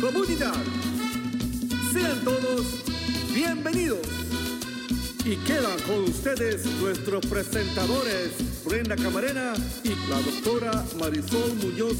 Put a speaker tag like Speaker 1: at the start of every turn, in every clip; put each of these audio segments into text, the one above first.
Speaker 1: comunidad. Sean todos bienvenidos. Y quedan con ustedes nuestros presentadores Brenda Camarena y la doctora Marisol Muñoz.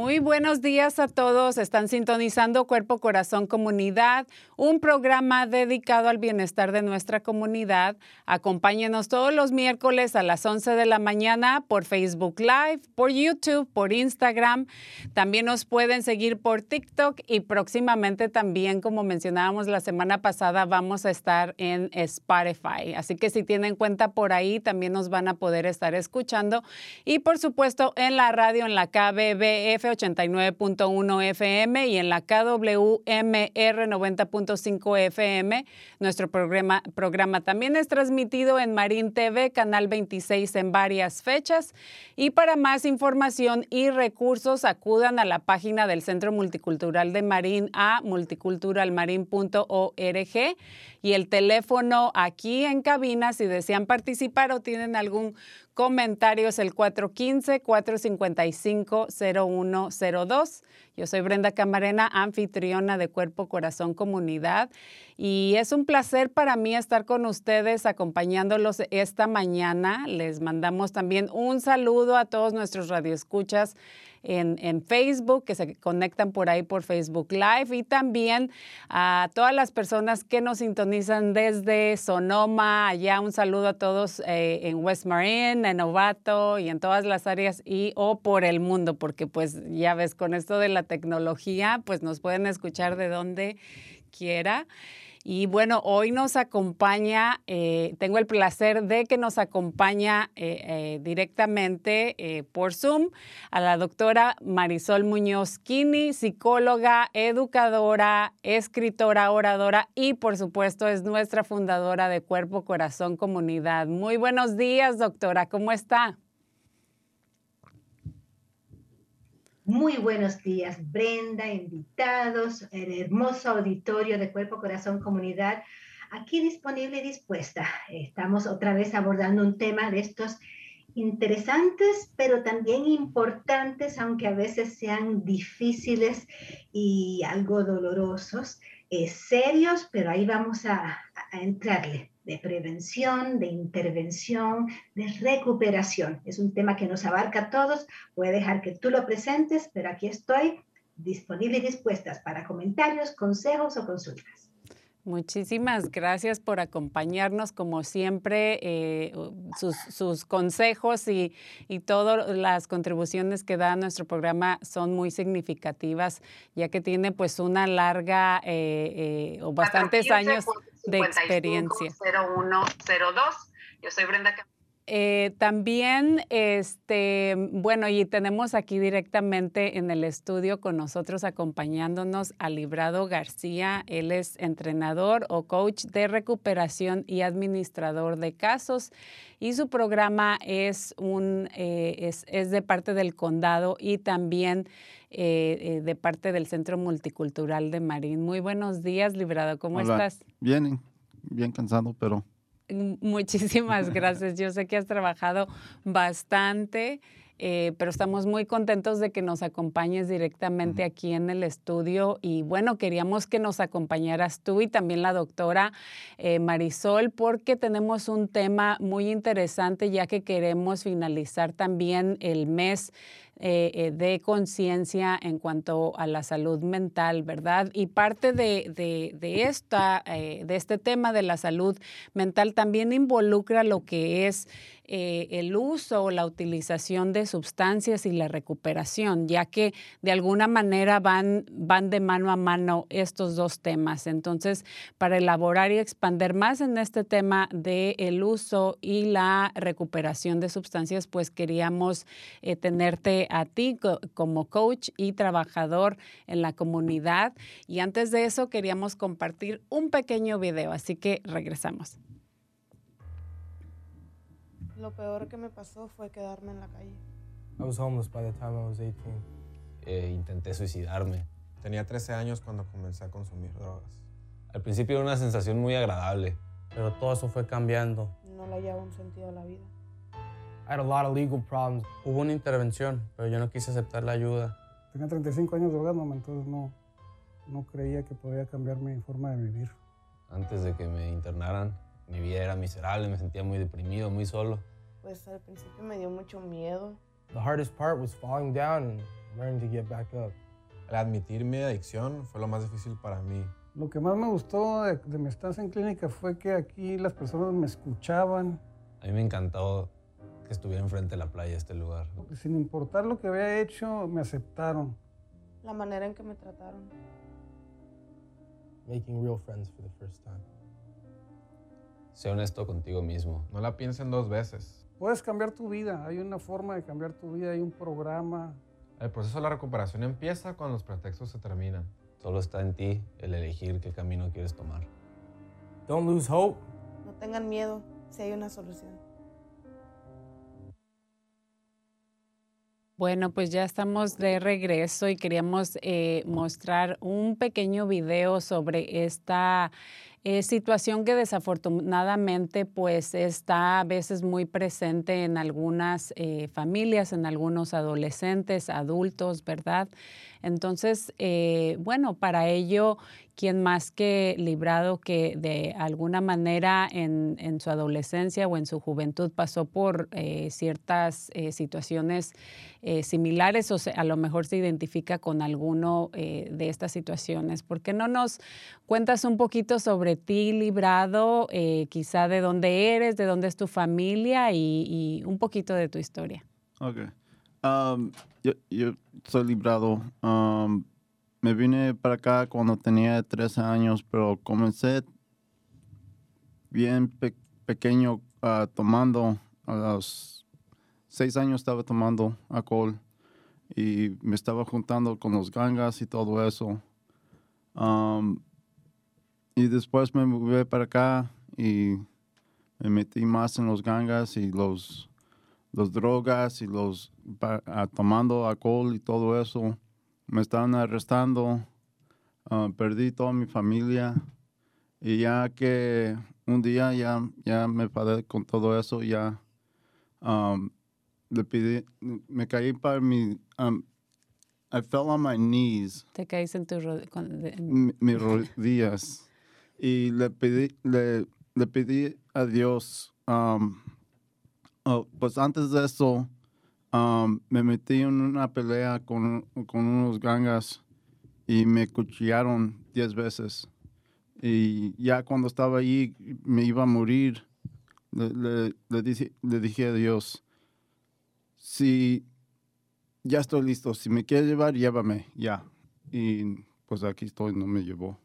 Speaker 2: Muy buenos días a todos. Están sintonizando Cuerpo, Corazón, Comunidad, un programa dedicado al bienestar de nuestra comunidad. Acompáñenos todos los miércoles a las 11 de la mañana por Facebook Live, por YouTube, por Instagram. También nos pueden seguir por TikTok y próximamente también, como mencionábamos la semana pasada, vamos a estar en Spotify. Así que si tienen cuenta por ahí, también nos van a poder estar escuchando. Y por supuesto en la radio, en la KBBF 89.1 FM y en la KWMR 90.5 FM. Nuestro programa, también es transmitido en Marín TV, Canal 26 en varias fechas. Y para más información y recursos, acudan a la página del Centro Multicultural de Marín a multiculturalmarin.org y el teléfono aquí en cabina si desean participar o tienen algún comentario es el 415-455-0102. Yo soy Brenda Camarena, anfitriona de Cuerpo, Corazón, Comunidad. Y es un placer para mí estar con ustedes acompañándolos esta mañana. Les mandamos también un saludo a todos nuestros radioescuchas en, en, Facebook, que se conectan por ahí por Facebook Live y también a todas las personas que nos sintonizan desde Sonoma, allá un saludo a todos eh, en West Marin, en Novato y en todas las áreas y o por el mundo, porque pues ya ves, con esto de la tecnología, pues nos pueden escuchar de donde quiera. Y bueno, hoy nos acompaña, eh, tengo el placer de que nos acompaña eh, eh, directamente eh, por Zoom a la doctora Marisol Muñoz Kini, psicóloga, educadora, escritora, oradora y por supuesto es nuestra fundadora de Cuerpo, Corazón, Comunidad. Muy buenos días, doctora, ¿cómo está?
Speaker 3: Muy buenos días, Brenda, invitados, el hermoso auditorio de Cuerpo, Corazón, Comunidad, aquí disponible y dispuesta. Estamos otra vez abordando un tema de estos interesantes, pero también importantes, aunque a veces sean difíciles y algo dolorosos, eh, serios, pero ahí vamos a, a entrarle de prevención, de intervención, de recuperación. Es un tema que nos abarca a todos. Voy a dejar que tú lo presentes, pero aquí estoy disponible y dispuestas para comentarios, consejos o consultas.
Speaker 2: Muchísimas gracias por acompañarnos, como siempre, eh, sus, sus, consejos y, y, todas las contribuciones que da a nuestro programa son muy significativas, ya que tiene pues una larga eh, eh, o bastantes años de experiencia.
Speaker 4: 0102. Yo soy Brenda
Speaker 2: eh, también, este, bueno, y tenemos aquí directamente en el estudio con nosotros acompañándonos a Librado García. Él es entrenador o coach de recuperación y administrador de casos. Y su programa es, un, eh, es, de parte del condado y también eh, de parte del Centro Multicultural de Marín. Muy buenos días, Librado. ¿Cómo estás?
Speaker 4: Bien, bien cansado, pero
Speaker 2: Muchísimas gracias. Yo sé que has trabajado bastante, eh, pero estamos muy contentos de que nos acompañes directamente aquí en el estudio. Y bueno, queríamos que nos acompañaras tú y también la doctora eh, Marisol, porque tenemos un tema muy interesante ya que queremos finalizar también el mes eh, eh, de conciencia en cuanto a la salud mental, ¿verdad? Y parte de, de, esta, eh, de este tema de la salud mental también involucra lo que es el uso o la utilización de sustancias y la recuperación, ya que de alguna manera van, van de mano a mano estos dos temas. Entonces, para elaborar y expander más en este tema del el uso y la recuperación de sustancias, pues queríamos tenerte a ti como coach y trabajador en la comunidad. Y antes de eso, queríamos compartir un pequeño video, así que regresamos.
Speaker 5: Lo peor que me pasó fue quedarme en la calle.
Speaker 6: I was homeless by the time I was 18.
Speaker 7: Eh, intenté suicidarme.
Speaker 8: Tenía 13 años cuando comencé a consumir drogas.
Speaker 7: Al principio era una sensación muy agradable.
Speaker 6: Pero todo eso fue cambiando.
Speaker 5: No le hallaba un sentido a la vida.
Speaker 6: I had a lot of legal problems. Hubo una intervención, pero yo no quise aceptar la ayuda.
Speaker 9: Tenía 35 años drogándome, entonces no, no creía que podía cambiar mi forma de vivir.
Speaker 7: Antes de que me internaran, mi vida era miserable, me sentía muy deprimido, muy solo.
Speaker 5: Pues al principio me dio mucho miedo.
Speaker 6: The hardest part was falling down and learning to get back up.
Speaker 8: El admitir mi adicción fue lo más difícil para mí.
Speaker 9: Lo que más me gustó de, mi estancia en clínica fue que aquí las personas me escuchaban.
Speaker 7: A mí me encantó que estuviera enfrente de la playa este lugar.
Speaker 9: Sin importar lo que había hecho, me aceptaron.
Speaker 5: La manera en que me trataron.
Speaker 6: Making real friends for the first time.
Speaker 7: Sé honesto contigo mismo.
Speaker 8: No la piensen dos veces.
Speaker 9: Puedes cambiar tu vida. Hay una forma de cambiar tu vida. Hay un programa.
Speaker 8: El proceso de la recuperación empieza cuando los pretextos se terminan.
Speaker 7: Solo está en ti el elegir qué camino quieres tomar.
Speaker 6: Don't lose hope.
Speaker 5: No tengan miedo si hay una solución.
Speaker 2: Bueno, pues ya estamos de regreso y queríamos eh, mostrar un pequeño video sobre esta eh, situación que desafortunadamente pues está a veces muy presente en algunas eh, familias, en algunos adolescentes, adultos, ¿verdad? Entonces, bueno, para ello, ¿quién más que librado que de alguna manera en, su adolescencia o en su juventud pasó por eh, ciertas eh, situaciones similares o a lo mejor se identifica con alguno de estas situaciones? ¿Por qué no nos cuentas un poquito sobre ti, librado, quizá de dónde eres, de dónde es tu familia y, un poquito de tu historia?
Speaker 4: Okay. Um, yo, yo, soy librado. Um, me vine para acá cuando tenía 13 años, pero comencé bien pequeño uh, tomando. A los 6 años estaba tomando alcohol y me estaba juntando con los gangas y todo eso. Um, y después me moví para acá y me metí más en los gangas y los los drogas y los ah, tomando alcohol y todo eso. Me estaban arrestando, ah, perdí toda mi familia y ya que un día ya, ya me padé con todo eso, ya um, le pedí, me caí para mi, um, I fell on my knees.
Speaker 2: Te caíste en tus
Speaker 4: mis rodillas y le pedí, le, le pedí a Dios um, Oh, pues antes de eso, um, me metí en una pelea con, unos gangas y me cuchillaron diez veces. Y ya cuando estaba ahí, me iba a morir, le, dije, le dije a Dios, si ya estoy listo, si me quieres llevar, llévame, ya. Y pues aquí estoy, no me llevó.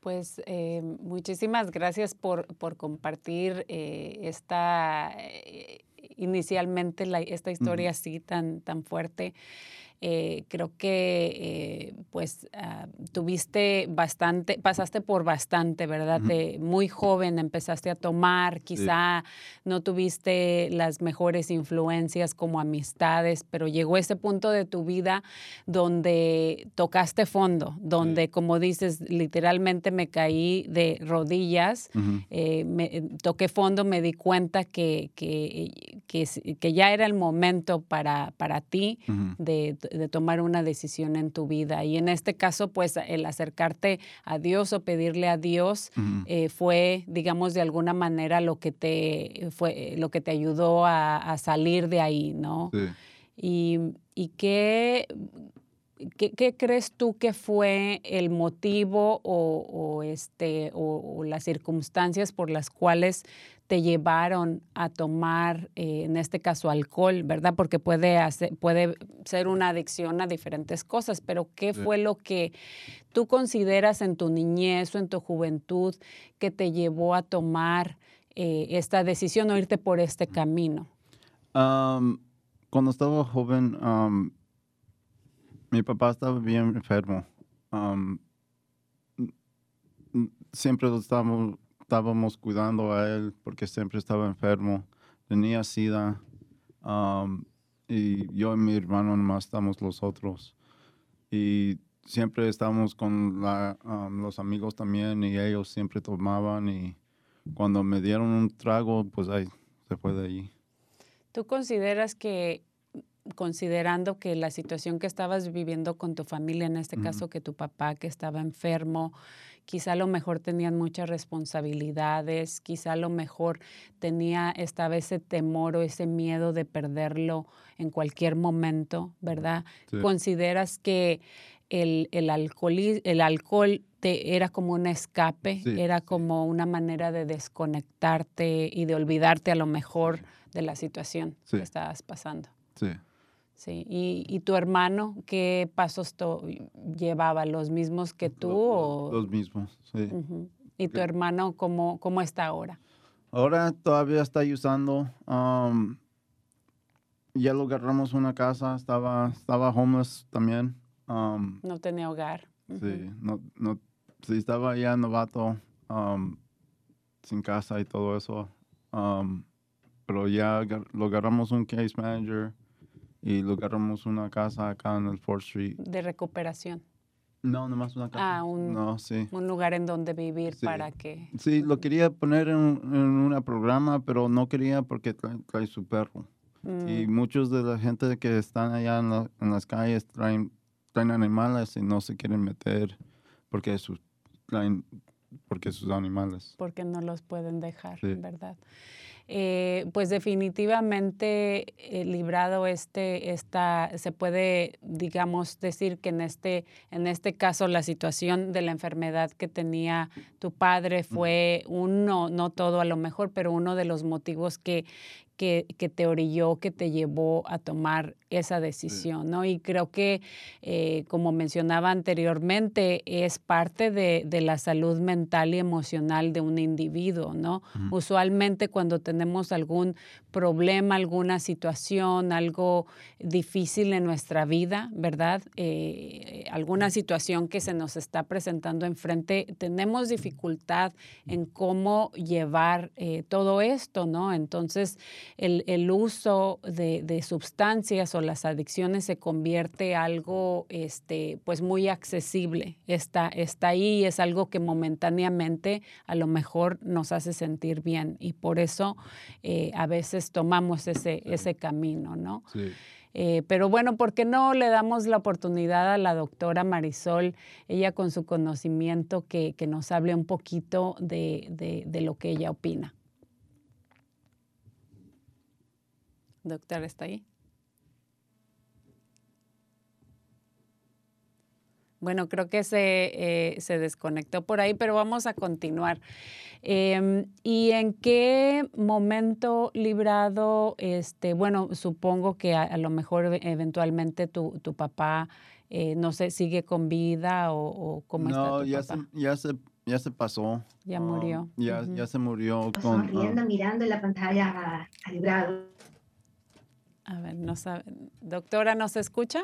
Speaker 2: Pues eh, muchísimas gracias por, por compartir eh, esta, eh, inicialmente la- esta historia así tan, tan fuerte. Eh, creo que eh, pues ah, tuviste bastante, pasaste por bastante, ¿verdad? De muy joven empezaste a tomar, quizá no tuviste las mejores influencias como amistades, pero llegó ese punto de tu vida donde tocaste fondo, donde como dices, literalmente me caí de rodillas eh, me- toqué fondo, me di cuenta que, que, que, que ya era el momento para, para ti de, de tomar una decisión en tu vida. Y en este caso, pues el acercarte a Dios o pedirle a Dios eh, fue, digamos, de alguna manera lo que te, fue, lo que te ayudó a, a salir de ahí, ¿no?
Speaker 4: Sí.
Speaker 2: ¿Y, y qué, qué, qué crees tú que fue el motivo o, o este, o, o las circunstancias por las cuales te llevaron a tomar, eh, en este caso, alcohol, ¿verdad? Porque puede, hacer, puede ser una adicción a diferentes cosas, pero ¿qué fue lo que tú consideras en tu niñez o en tu juventud que te llevó a tomar eh, esta decisión o irte por este camino?
Speaker 4: Am, cuando estaba joven, mi papá estaba bien enfermo. Siempre lo estábamos, estábamos cuidando a él porque siempre estaba enfermo. Tenía sida. am, y yo y mi hermano nomás estamos los otros. Y siempre estábamos con la- am, los amigos también y ellos siempre tomaban y cuando me dieron un trago, pues ahí se fue de ahí.
Speaker 2: ¿Tú consideras que, considerando que la situación que estabas viviendo con tu familia, en este
Speaker 4: Ujú.
Speaker 2: caso que tu papá que estaba enfermo, quizá a lo mejor tenían muchas responsabilidades, quizá a lo mejor tenía, estaba ese temor o ese miedo de perderlo en cualquier momento, ¿verdad?
Speaker 4: Sí.
Speaker 2: ¿Consideras que el, el, alcoholi- el alcohol te, era como un escape,
Speaker 4: Sí,
Speaker 2: era
Speaker 4: sí.
Speaker 2: como una manera de desconectarte y de olvidarte a lo mejor de la situación que estabas pasando?
Speaker 4: Sí.
Speaker 2: Sí. ¿Y, y tu hermano qué pasos llevaba? ¿Los mismos que tú?
Speaker 4: Lo-
Speaker 2: o-
Speaker 4: lo- Los mismos, sí.
Speaker 2: ¿Y tu hermano cómo, cómo está ahora?
Speaker 4: Ahora todavía está usando. um, ya lo agarramos una casa, estaba, estaba homeless también. um,
Speaker 2: No tenía hogar.
Speaker 4: Sí, no, no, sí, estaba ya novato, um, sin casa y todo eso. pero ya lo agarramos un case manager y lo agarramos una casa acá en el 4th Street.
Speaker 2: De recuperación.
Speaker 4: No, nomás una casa.
Speaker 2: Ah, un-
Speaker 4: No, sí.
Speaker 2: Un lugar en donde vivir
Speaker 4: Sí.
Speaker 2: para que...
Speaker 4: Sí, lo quería poner en, en un programa, pero no quería porque trae, trae su perro. Y
Speaker 2: Mm,
Speaker 4: muchos de la gente que están allá en, la- en las calles traen, traen animales y no se quieren meter porque sus, traen, porque sus animales.
Speaker 2: porque no los pueden dejar,
Speaker 4: Sí.
Speaker 2: ¿verdad? Eh, pues definitivamente eh, librado este, esta, se puede, digamos, decir que en este, en este caso la situación de la enfermedad que tenía tu padre fue uno, no todo a lo mejor, pero uno de los motivos que, que, que te orilló, que te llevó a tomar esa decisión, ¿no? Y creo que, eh, como mencionaba anteriormente, es parte de, de la salud mental y emocional de un individuo, ¿no? Usualmente cuando tenemos algún problema, alguna situación, algo difícil en nuestra vida, ¿verdad? Eh, alguna situación que se nos está presentando enfrente, tenemos dificultad en cómo llevar eh, todo esto, ¿no? Entonces, el, el uso de, de sustancias o las adicciones se convierte algo, este, pues muy accesible. Está, está ahí, es algo que momentáneamente a lo mejor nos hace sentir bien y por eso eh, a veces tomamos ese, ese camino, ¿no?
Speaker 4: Sí.
Speaker 2: Eh, pero bueno, ¿por qué no le damos la oportunidad a la doctora Marisol, ella con su conocimiento, que, que nos hable un poquito de, de- de lo que ella opina? Doctora, ¿está ahí? Bueno, creo que se, eh, se desconectó por ahí, pero vamos a continuar. Em, ¿Y en qué momento librado, este, bueno, supongo que a, a lo mejor e- eventualmente tu, tu papá, eh, no sé, sigue con vida o, o cómo está
Speaker 4: No,
Speaker 2: tu
Speaker 4: ya
Speaker 2: papá?
Speaker 4: se, ya se ya se pasó.
Speaker 2: Ya
Speaker 4: Um,
Speaker 2: murió.
Speaker 4: ya,
Speaker 2: Ujú.
Speaker 4: ya se murió con...
Speaker 3: Sonriendo,
Speaker 4: um,
Speaker 3: mirando en la pantalla a, a Librado.
Speaker 2: A ver, no sabe. Doctora, ¿nos escucha?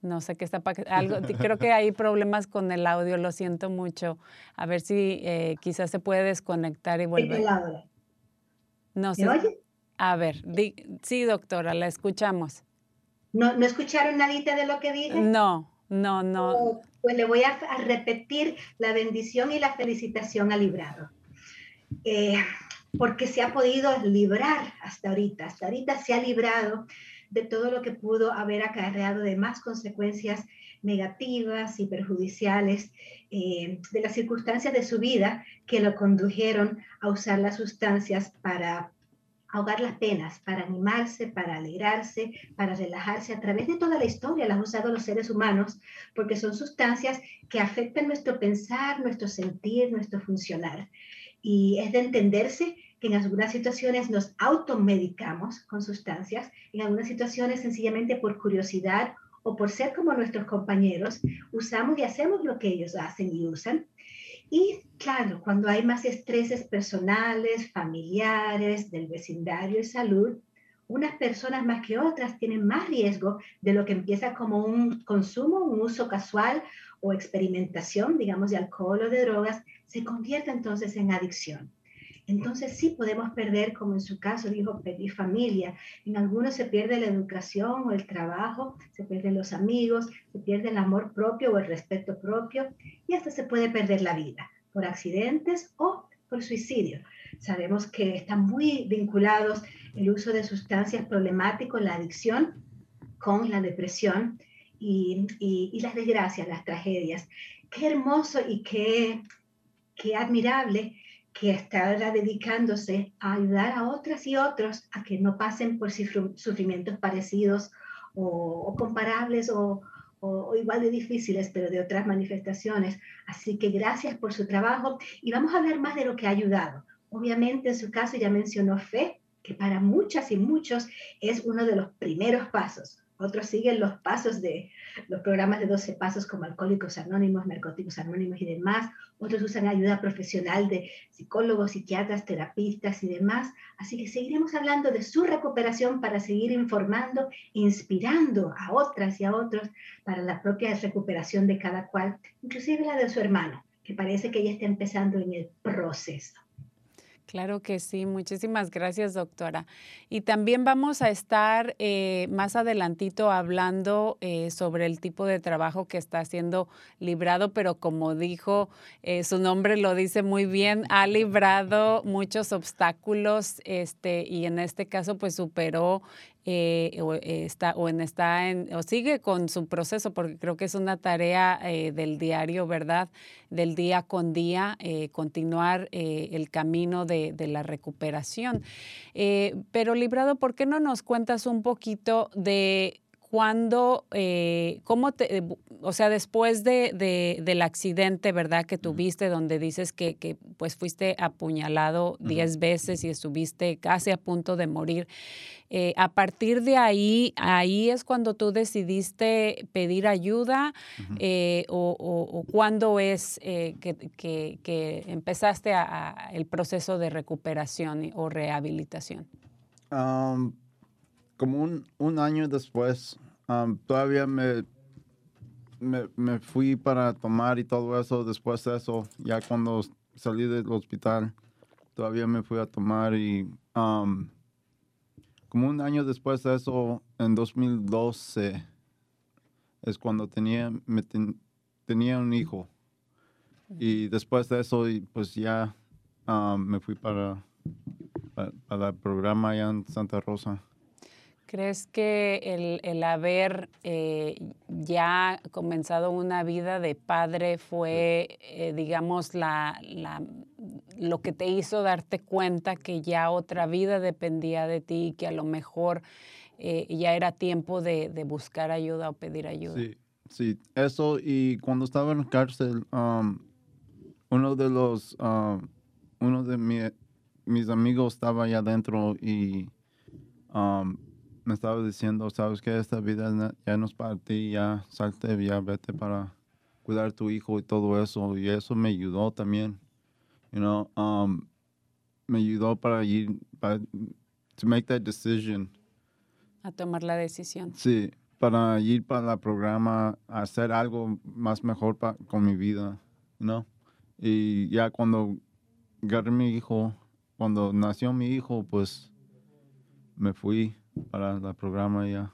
Speaker 2: No sé qué está algo. Creo que hay problemas con el audio, lo siento mucho. A ver si eh, quizás se puede desconectar y
Speaker 3: ¿De qué
Speaker 2: volver.
Speaker 3: lado?
Speaker 2: No
Speaker 3: ¿Me
Speaker 2: sé.
Speaker 3: oye?
Speaker 2: A ver, di- sí, doctora, la escuchamos.
Speaker 3: ¿No, ¿No escucharon nadita de lo que dije?
Speaker 2: No, no, no.
Speaker 3: Oh, Pues le voy a, a repetir la bendición y la felicitación a Librado. Eh, porque se ha podido librar hasta ahorita. Hasta ahorita se ha librado de todo lo que pudo haber acarreado de más consecuencias negativas y perjudiciales eh, de las circunstancias de su vida que lo condujeron a usar las sustancias para ahogar las penas, para animarse, para alegrarse, para relajarse. A través de toda la historia las han usado los seres humanos porque son sustancias que afectan nuestro pensar, nuestro sentir, nuestro funcionar. Y es de entenderse que en algunas situaciones nos automedicamos con sustancias, en algunas situaciones sencillamente por curiosidad o por ser como nuestros compañeros, usamos y hacemos lo que ellos hacen y usan. Y claro, cuando hay más estreses personales, familiares, del vecindario y salud, unas personas más que otras tienen más riesgo de lo que empieza como un consumo, un uso casual o experimentación, digamos, de alcohol o de drogas, se convierte entonces en adicción. Entonces sí podemos perder, como en su caso dijo, pedir familia. En algunos se pierde la educación o el trabajo, se pierden los amigos, se pierde el amor propio o el respeto propio y hasta se puede perder la vida por accidentes o por suicidio. Sabemos que están muy vinculados el uso de sustancias problemáticos, la adicción, con la depresión y, las desgracias, las tragedias. Qué hermoso y qué, qué admirable que está ahora dedicándose a ayudar a otras y otros a que no pasen por sufrimientos parecidos o, comparables o, o, igual de difíciles, pero de otras manifestaciones. Así que gracias por su trabajo y vamos a hablar más de lo que ha ayudado. Obviamente en su caso ya mencionó fe, que para muchas y muchos es uno de los primeros pasos. Otros siguen los pasos de los programas de 12 pasos como Alcohólicos Anónimos, Narcóticos Anónimos y demás. Otros usan ayuda profesional de psicólogos, psiquiatras, terapistas y demás. Así que seguiremos hablando de su recuperación para seguir informando, inspirando a otras y a otros para la propia recuperación de cada cual, inclusive la de su hermano, que parece que ya está empezando en el proceso.
Speaker 2: Claro que sí, muchísimas gracias doctora. Y también vamos a estar eh, más adelantito hablando eh, sobre el tipo de trabajo que está haciendo Librado, pero como dijo, eh, su nombre lo dice muy bien, ha librado muchos obstáculos este, y en este caso pues superó eh, o, está, o, en, está o sigue con su proceso, porque creo que es una tarea eh, del diario, ¿verdad? Del día con día, eh, continuar el camino de, de, la recuperación. pero Librado, ¿por qué no nos cuentas un poquito de cuándo, eh, cómo te, o sea, después de, de, del accidente, ¿verdad? Que tuviste, donde dices que, que pues fuiste apuñalado 10 uh -huh. veces y estuviste casi a punto de morir. Eh, a partir de ahí, ahí es cuando tú decidiste pedir ayuda uh -huh. eh, o, o, o, cuándo es que, que, que, empezaste a, a el proceso de recuperación o rehabilitación.
Speaker 4: Um, como un, un, año después, um, todavía me, me, fui para tomar y todo eso. Después de eso, ya cuando salí del hospital, todavía me fui a tomar y um, como un año después de eso, en 2012, es cuando tenía, me ten, tenía un hijo. Y después de eso, pues ya me fui para, para, para el programa allá en Santa Rosa.
Speaker 2: ¿Crees que el, el haber eh, ya comenzado una vida de padre fue, eh, digamos, la, la, lo que te hizo darte cuenta que ya otra vida dependía de ti y que a lo mejor eh, ya era tiempo de, de, buscar ayuda o pedir ayuda?
Speaker 4: Sí, sí, eso y cuando estaba en la cárcel, uno de los, uno de mi, mis amigos estaba allá adentro y... me estaba diciendo, sabes que esta vida ya no es para ti, ya salte, ya vete para, cuidar a tu hijo y todo eso. Y eso me ayudó también. You know, um, me ayudó para ir, para, to make that decision.
Speaker 2: A tomar la decisión.
Speaker 4: Sí, para ir para el programa, a hacer algo más mejor pa- con mi vida, you know. Y ya cuando agarré mi hijo, cuando nació mi hijo, pues me fui para el programa ya.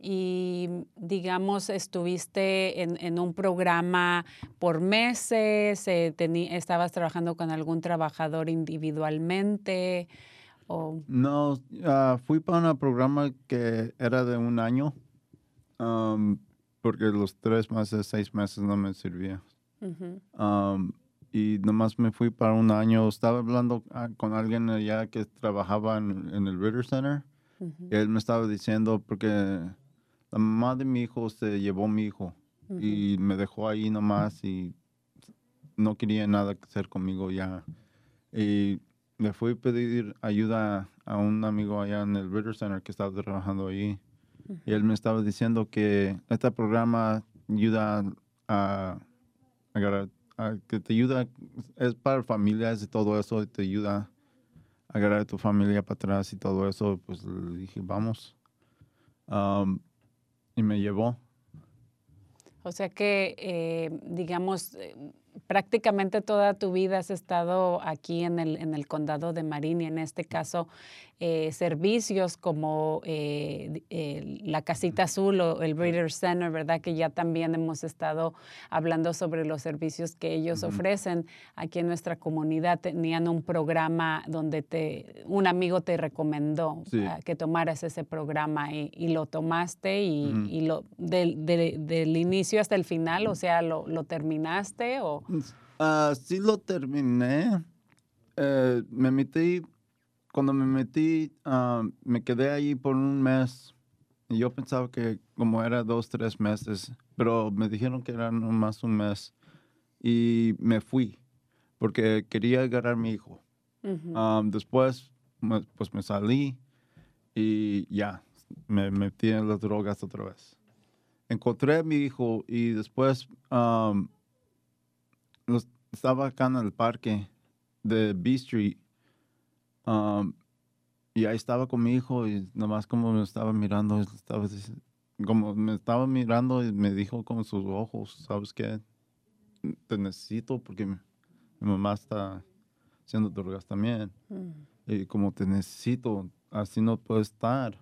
Speaker 2: y digamos estuviste en, en un programa por meses, eh, teni- estabas trabajando con algún trabajador individualmente o
Speaker 4: No, ah, fui para un programa que era de un año, um, porque los tres meses, seis meses no me servía.
Speaker 2: Ujú.
Speaker 4: Um, y nomás me fui para un año. Estaba hablando ah, con alguien allá que trabajaba en, en el Ritter Center.
Speaker 2: Ujú.
Speaker 4: Y él me estaba diciendo, porque la mamá de mi hijo se llevó a mi hijo y me dejó ahí nomás y no quería nada que hacer conmigo ya. Y le fui a pedir ayuda a un amigo allá en el Ritter Center que estaba trabajando ahí. Y él me estaba diciendo que este programa ayuda a, agarrar- que te ayuda, es para familias y todo eso, y te ayuda a agarrar a tu familia para atrás y todo eso. Pues le dije, vamos. Um, y me llevó.
Speaker 2: O sea que, eh, digamos, eh, prácticamente toda tu vida has estado aquí en el, en el condado de Marin y en este caso eh, servicios como eh, la Casita Azul o el Breeder Center, ¿verdad? Que ya también hemos estado hablando sobre los servicios que ellos ofrecen aquí en nuestra comunidad. Tenían un programa donde te, un amigo te recomendó
Speaker 4: Sí.
Speaker 2: ah, que tomaras ese programa y, y lo tomaste y, lo, del, inicio hasta el final, o sea, ¿lo, lo terminaste o...?
Speaker 4: Ah, sí lo terminé. Eh, me metí, cuando me metí, ah, me quedé ahí por un mes. Y yo pensaba que como era dos, tres meses, pero me dijeron que era nomás un mes. Y me fui, porque quería agarrar a mi hijo.
Speaker 2: Ujú.
Speaker 4: Ah, después, me- pues me salí y ya, me metí en las drogas otra vez. Encontré a mi hijo y después um, los- estaba acá en el parque de B Street um, y ahí estaba con mi hijo y nomás como me estaba mirando, estaba como me estaba mirando y me dijo con sus ojos, ¿sabes qué? Te necesito porque mi, mi mamá está haciendo drogas también.
Speaker 2: Mm.
Speaker 4: Y como te necesito, así no puedo estar.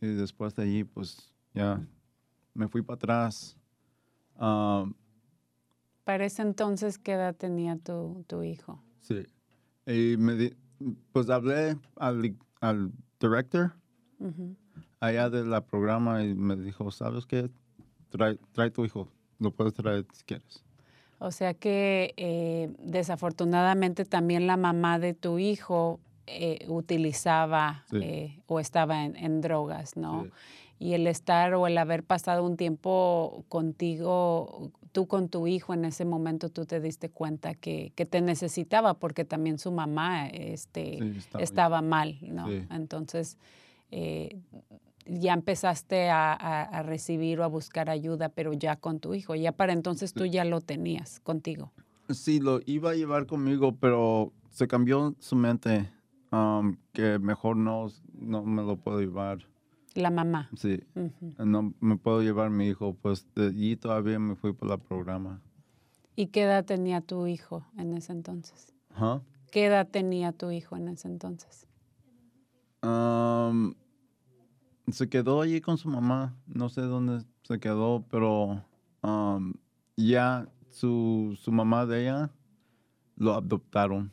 Speaker 4: Y después de allí, pues ya me fui para atrás. Um,
Speaker 2: Para ese entonces, ¿qué edad tenía tu, tu hijo?
Speaker 4: sí. Y me di- pues hablé al, al director allá de la programa y me dijo, ¿sabes qué? Trae, trae tu hijo. Lo puedes traer si quieres.
Speaker 2: O sea que eh, desafortunadamente también la mamá de tu hijo eh, utilizaba
Speaker 4: Sí.
Speaker 2: eh, o estaba en, en drogas, ¿no?
Speaker 4: Sí.
Speaker 2: Y el estar o el haber pasado un tiempo contigo, tú con tu hijo en ese momento, tú te diste cuenta que, que te necesitaba porque también su mamá este,
Speaker 4: Sí, estaba-
Speaker 2: estaba mal, ¿no?
Speaker 4: Sí.
Speaker 2: Entonces, eh, ya empezaste a, a- a recibir o a buscar ayuda, pero ya con tu hijo. Ya para entonces tú ya lo tenías contigo.
Speaker 4: Sí, lo iba a llevar conmigo, pero se cambió su mente um, que mejor no, no me lo puedo llevar.
Speaker 2: La mamá.
Speaker 4: Sí. No me puedo llevar mi hijo, pues de allí todavía me fui por la programa.
Speaker 2: ¿Y qué edad tenía tu hijo en ese entonces? ¿Qué edad tenía tu hijo en ese entonces?
Speaker 4: Um, se quedó allí con su mamá, no sé dónde se quedó, pero um, ya su, su mamá de ella lo adoptaron,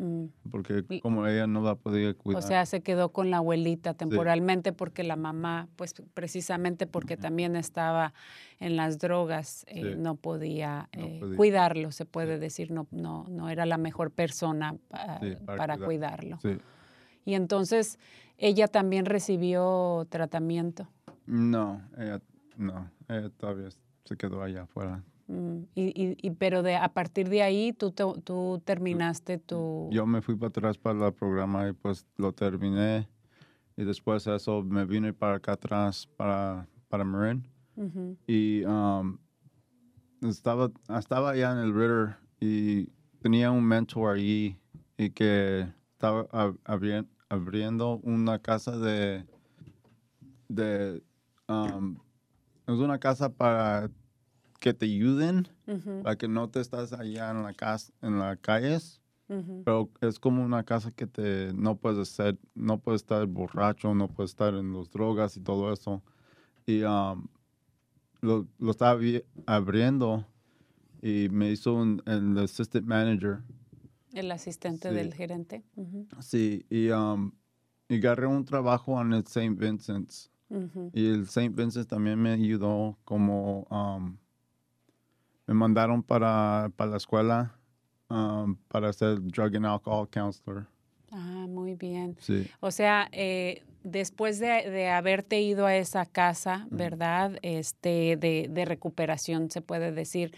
Speaker 2: Mm.
Speaker 4: porque como ella no la podía
Speaker 2: O
Speaker 4: cuidar.
Speaker 2: sea, se quedó con la abuelita temporalmente porque la mamá, pues precisamente porque también estaba en las drogas, eh, no podía,
Speaker 4: No
Speaker 2: eh,
Speaker 4: podía.
Speaker 2: cuidarlo, se puede decir, no, no, no era la mejor persona pa- para,
Speaker 4: para cuidar.
Speaker 2: cuidarlo. Y entonces ella también recibió tratamiento.
Speaker 4: No, ella, no, ella todavía se quedó allá afuera.
Speaker 2: Mm, Y, y- pero de, a partir de ahí tú, te- tú terminaste tu...
Speaker 4: Yo me fui para atrás para el programa y pues lo terminé. Y después de eso me vine para acá atrás, para, para Marin. Y um, estaba, estaba allá en el Ritter y tenía un mentor ahí y que estaba ab- abrien- abriendo una casa de, de um, es una casa para que te ayuden,
Speaker 2: Ujú,
Speaker 4: para que no te estás allá en la casa, en las calles,
Speaker 2: ujú.
Speaker 4: pero es como una casa que te no puedes ser, no puedes estar borracho, no puedes estar en las drogas y todo eso. Y um, lo, lo estaba abriendo y me hizo un, el assistant manager.
Speaker 2: El asistente
Speaker 4: Sí.
Speaker 2: del gerente. Ujú,
Speaker 4: Sí, y, um, y agarré un trabajo en el St. Vincent's.
Speaker 2: ujú.
Speaker 4: Y el St. Vincent's también me ayudó como um, me mandaron para, para la escuela um, para ser drug and alcohol counselor.
Speaker 2: Ah, muy bien.
Speaker 4: Sí.
Speaker 2: O sea, eh, después de, de haberte ido a esa casa, ¿verdad? Este, de, de recuperación, se puede decir,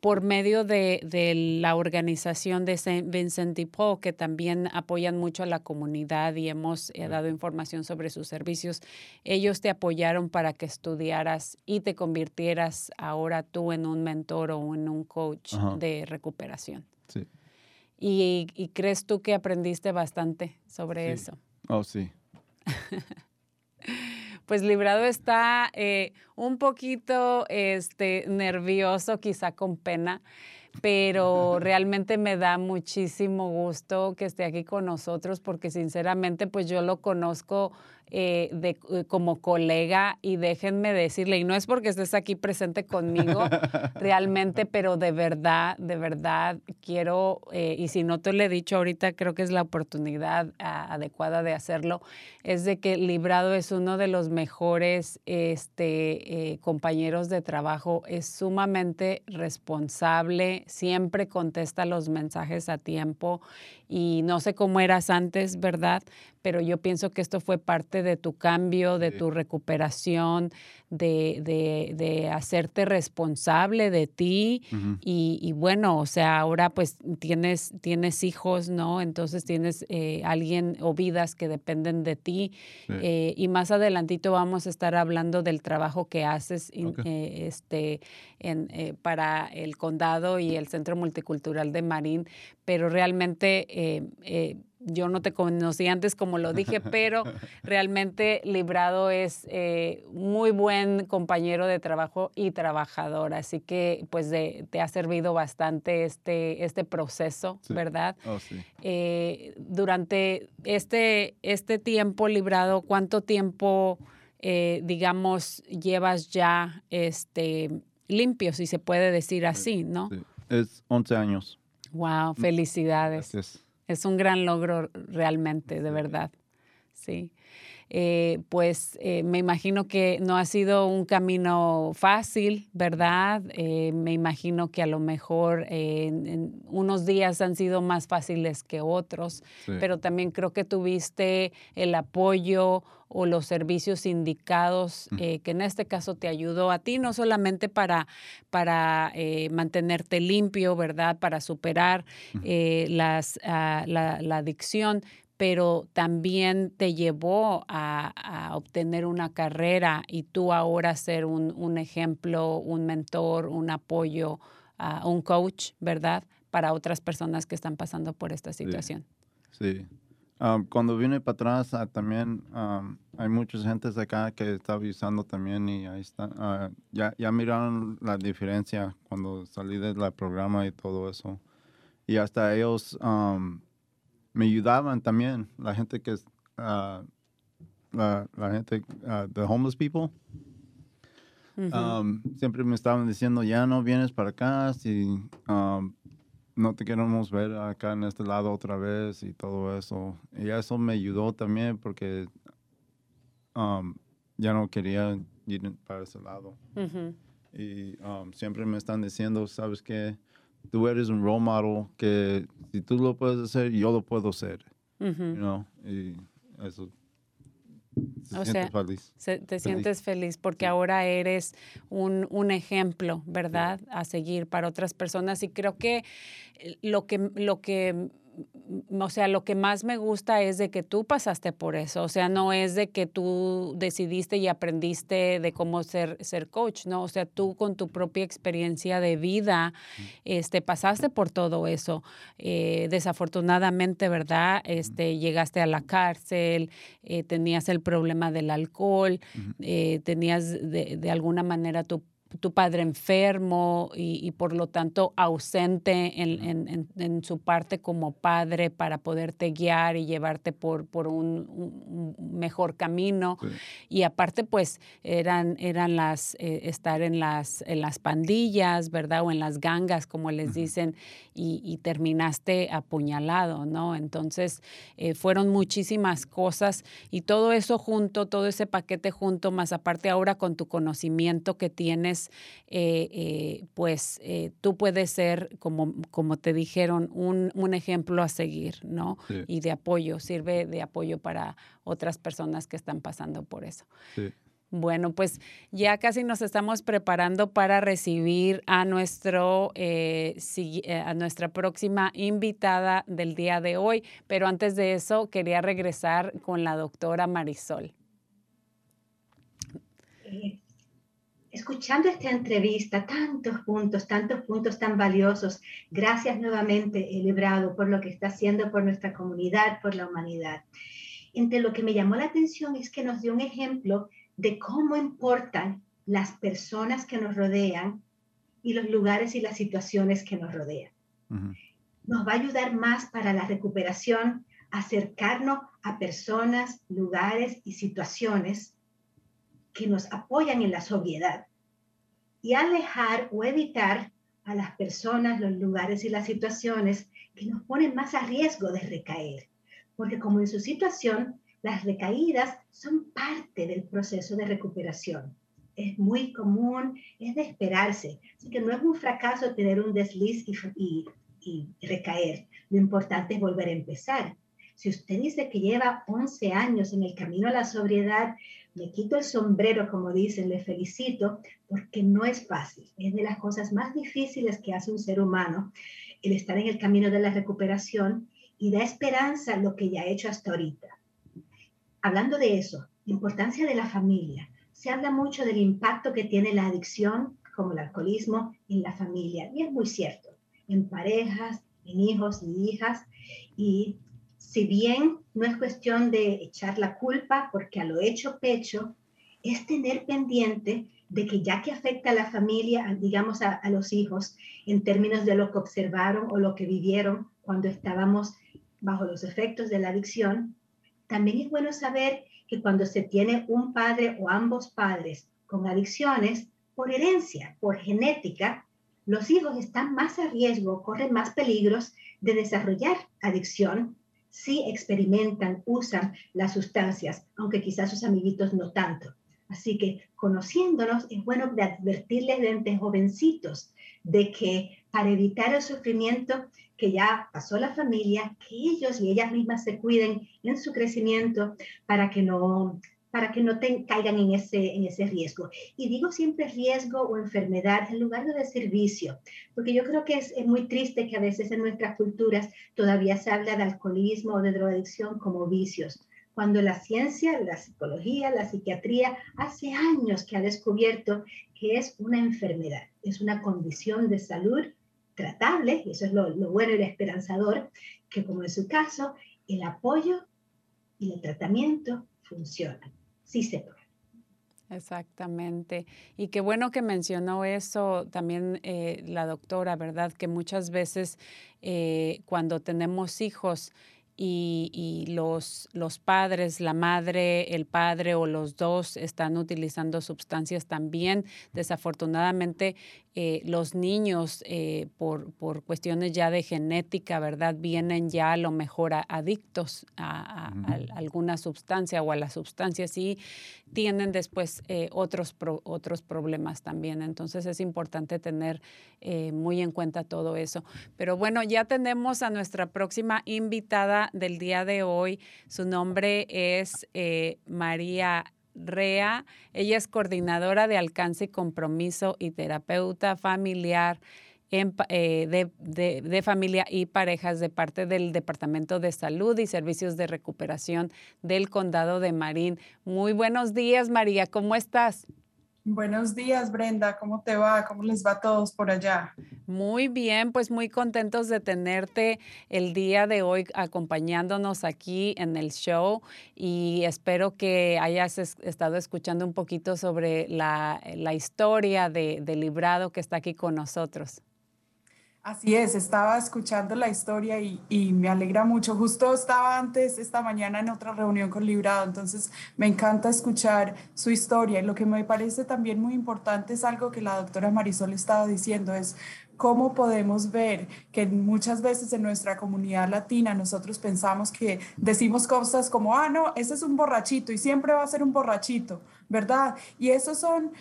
Speaker 2: por medio de, de la organización de Saint Vincent de Paul, que también apoyan mucho a la comunidad y hemos eh, dado información sobre sus servicios, ellos te apoyaron para que estudiaras y te convirtieras ahora tú en un mentor o en un coach
Speaker 4: Ajá.
Speaker 2: de recuperación.
Speaker 4: Sí.
Speaker 2: ¿Y, y crees tú que aprendiste bastante sobre
Speaker 4: Sí.
Speaker 2: eso?
Speaker 4: Oh, sí.
Speaker 2: Pues Librado está eh, un poquito este, nervioso, quizá con pena, pero realmente me da muchísimo gusto que esté aquí con nosotros porque sinceramente pues yo lo conozco eh, de- eh, como colega y déjenme decirle, y no es porque estés aquí presente conmigo realmente, pero de verdad, de verdad quiero, eh, y si no te lo he dicho ahorita, creo que es la oportunidad ah, adecuada de hacerlo, es de que Librado es uno de los mejores este, eh, compañeros de trabajo, es sumamente responsable, siempre contesta los mensajes a tiempo y no sé cómo eras antes, ¿verdad? Pero yo pienso que esto fue parte de tu cambio, de
Speaker 4: Sí.
Speaker 2: tu recuperación, de, de- de hacerte responsable de ti y, y bueno, o sea, ahora pues tienes, tienes hijos, ¿no? Entonces tienes eh, alguien o vidas que dependen de ti.
Speaker 4: Sí.
Speaker 2: Eh, y más adelantito vamos a estar hablando del trabajo que haces in- eh, este, en, para el condado y el Centro Multicultural de Marín, pero realmente yo no te conocí antes como lo dije, pero realmente Librado es eh, muy buen compañero de trabajo y trabajador, así que pues de- te ha servido bastante este, este proceso,
Speaker 4: Sí.
Speaker 2: ¿verdad?
Speaker 4: Oh, sí.
Speaker 2: eh, durante este, este tiempo librado, ¿cuánto tiempo, eh, digamos, llevas ya este, limpio, si se puede decir así, no?
Speaker 4: sí. Es 11 años.
Speaker 2: Wow, felicidades.
Speaker 4: Gracias.
Speaker 2: Es un gran logro realmente, de verdad. Sí. Eh, pues eh, me imagino que no ha sido un camino fácil, ¿verdad? Eh, me imagino que a lo mejor en- en unos días han sido más fáciles que otros,
Speaker 4: Sí.
Speaker 2: pero también creo que tuviste el apoyo o los servicios indicados, eh, que en este caso te ayudó a ti, no solamente para, para eh, mantenerte limpio, ¿verdad? Para superar eh, las, ah, la, la adicción, pero también te llevó a, a obtener una carrera y tú ahora ser un, un ejemplo, un mentor, un apoyo, ah, un coach, ¿verdad? Para otras personas que están pasando por esta situación.
Speaker 4: Sí. Um, cuando vine para atrás, ah, también um, hay muchas gentes acá que está avisando también y ahí está. ah, ya, ya miraron la diferencia cuando salí del programa y todo eso. Y hasta ellos um, me ayudaban también, la gente que es, ah, la, la gente, ah, the homeless people. Um, siempre me estaban diciendo, ya no vienes para acá, si um, no te queremos ver acá en este lado otra vez y todo eso. Y eso me ayudó también porque um, ya no quería ir para ese lado.
Speaker 2: Ujú.
Speaker 4: Y um, siempre me están diciendo, sabes que tú eres un role model que si tú lo puedes hacer, yo lo puedo hacer.
Speaker 2: Ujú.
Speaker 4: you know, Y eso. Se
Speaker 2: O sea,
Speaker 4: feliz.
Speaker 2: Se- te
Speaker 4: Feliz.
Speaker 2: sientes feliz porque
Speaker 4: Sí.
Speaker 2: ahora eres un, un ejemplo, ¿verdad? A seguir para otras personas. Y creo que lo que, lo que o sea, lo que más me gusta es de que tú pasaste por eso, o sea, no es de que tú decidiste y aprendiste de cómo ser, ser coach, ¿no? O sea, tú con tu propia experiencia de vida, este, pasaste por todo eso. Eh, desafortunadamente, ¿verdad? Este, llegaste a la cárcel, eh, tenías el problema del alcohol, eh, tenías de, de alguna manera tu tu padre enfermo y, por lo tanto ausente en, su parte como padre para poderte guiar y llevarte por, por un, mejor camino. Y aparte, pues, eran, eran las, eh, estar en las, en las pandillas, ¿verdad? O en las gangas, como les dicen, y, terminaste apuñalado, ¿no? Entonces, eh, fueron muchísimas cosas y todo eso junto, todo ese paquete junto, más aparte ahora con tu conocimiento que tienes eh, eh, pues eh, tú puedes ser, como, como te dijeron, un, un ejemplo a seguir, ¿no? Y de apoyo, sirve de apoyo para otras personas que están pasando por eso. Bueno, pues ya casi nos estamos preparando para recibir a, nuestro, a nuestra próxima invitada del día de hoy, pero antes de eso quería regresar con la doctora Marisol
Speaker 3: escuchando esta entrevista, tantos puntos, tantos puntos tan valiosos. Gracias nuevamente, Elebrado, por lo que está haciendo por nuestra comunidad, por la humanidad. Entre lo que me llamó la atención es que nos dio un ejemplo de cómo importan las personas que nos rodean y los lugares y las situaciones que nos rodean. Nos va a ayudar más para la recuperación, acercarnos a personas, lugares y situaciones que nos apoyan en la sobriedad y alejar o evitar a las personas, los lugares y las situaciones que nos ponen más a riesgo de recaer. Porque como en su situación, las recaídas son parte del proceso de recuperación. Es muy común, es de esperarse. Así que no es un fracaso tener un desliz y, y recaer. Lo importante es volver a empezar. Si usted dice que lleva 11 años en el camino a la sobriedad, me quito el sombrero, como dicen, le felicito, porque no es fácil. Es de las cosas más difíciles que hace un ser humano el estar en el camino de la recuperación y da esperanza lo que ya ha hecho hasta ahorita. Hablando de eso, importancia de la familia. Se habla mucho del impacto que tiene la adicción, como el alcoholismo, en la familia. Y es muy cierto, en parejas, en hijos y hijas. Y si bien no es cuestión de echar la culpa, porque a lo hecho pecho, es tener pendiente de que ya que afecta a la familia, digamos a, los hijos, en términos de lo que observaron o lo que vivieron cuando estábamos bajo los efectos de la adicción, también es bueno saber que cuando se tiene un padre o ambos padres con adicciones, por herencia, por genética, los hijos están más a riesgo, corren más peligros de desarrollar adicción sí experimentan, usan las sustancias, aunque quizás sus amiguitos no tanto. Así que conociéndonos es bueno de advertirles desde jovencitos de que para evitar el sufrimiento que ya pasó la familia, que ellos y ellas mismas se cuiden en su crecimiento para que no para que no te, caigan en ese, en ese riesgo. Y digo siempre riesgo o enfermedad en lugar de servicio, porque yo creo que es, muy triste que a veces en nuestras culturas todavía se habla de alcoholismo o de drogadicción como vicios, cuando la ciencia, la psicología, la psiquiatría hace años que ha descubierto que es una enfermedad, es una condición de salud tratable, y eso es lo, lo bueno y lo esperanzador, que como en su caso, el apoyo y el tratamiento funcionan sí se.
Speaker 2: Exactamente. Y qué bueno que mencionó eso también eh, la doctora, ¿verdad? Que muchas veces eh, cuando tenemos hijos y, los, los, padres, la madre, el padre o los dos están utilizando sustancias también, desafortunadamente eh, los niños eh, por, por, cuestiones ya de genética, ¿verdad? Vienen ya a lo mejor adictos a, alguna sustancia o a las sustancias y tienen después eh, otros, otros problemas también. Entonces es importante tener muy en cuenta todo eso. Pero bueno, ya tenemos a nuestra próxima invitada del día de hoy. Su nombre es María Rea. Ella es coordinadora de alcance y compromiso y terapeuta familiar eh, de, de, familia y parejas de parte del Departamento de Salud y Servicios de Recuperación del Condado de Marín. Muy buenos días, María, ¿cómo estás?
Speaker 10: Buenos días, Brenda. ¿Cómo te va? ¿Cómo les va a todos por allá?
Speaker 2: Muy bien, pues muy contentos de tenerte el día de hoy acompañándonos aquí en el show y espero que hayas estado escuchando un poquito sobre la, historia de, Librado que está aquí con nosotros.
Speaker 10: Así es, estaba escuchando la historia y, me alegra mucho. Justo estaba antes esta mañana en otra reunión con Librado, entonces me encanta escuchar su historia. Y lo que me parece también muy importante es algo que la doctora Marisol estaba diciendo, es cómo podemos ver que muchas veces en nuestra comunidad latina nosotros pensamos que decimos cosas como, ah, no, ese es un borrachito y siempre va a ser un borrachito, ¿verdad? Y esos son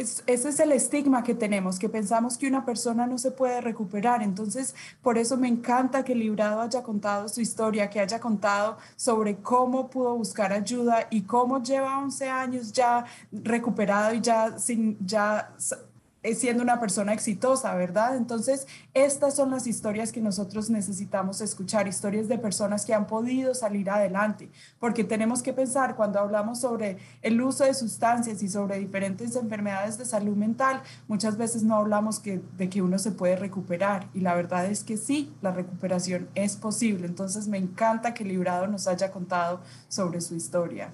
Speaker 10: ese es el estigma que tenemos, que pensamos que una persona no se puede recuperar. Entonces, por eso me encanta que Librado haya contado su historia, que haya contado sobre cómo pudo buscar ayuda y cómo lleva 11 años ya recuperado y ya, sin, ya siendo una persona exitosa, ¿verdad? Entonces, estas son las historias que nosotros necesitamos escuchar, historias de personas que han podido salir adelante, porque tenemos que pensar cuando hablamos sobre el uso de sustancias y sobre diferentes enfermedades de salud mental, muchas veces no hablamos que, de que uno se puede recuperar y la verdad es que sí, la recuperación es posible. Entonces, me encanta que Librado nos haya contado sobre su historia.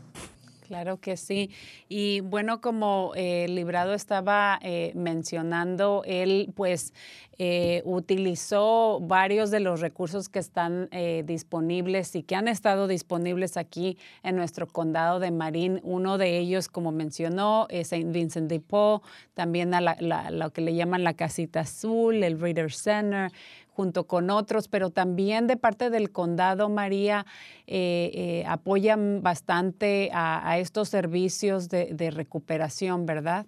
Speaker 2: Claro que sí. Y bueno, como eh, Librado estaba eh, mencionando, él pues eh, utilizó varios de los recursos que están disponibles y que han estado disponibles aquí en nuestro condado de Marín. Uno de ellos, como mencionó, es Saint Vincent de Paul, también a lo que le llaman la casita azul, el Reader Center, junto con otros, pero también de parte del condado, María, eh, eh, apoyan bastante a, estos servicios de, de recuperación, ¿verdad?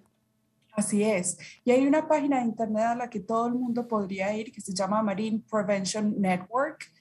Speaker 10: Así es. Y hay una página de internet a la que todo el mundo podría ir que se llama Marine Prevention Network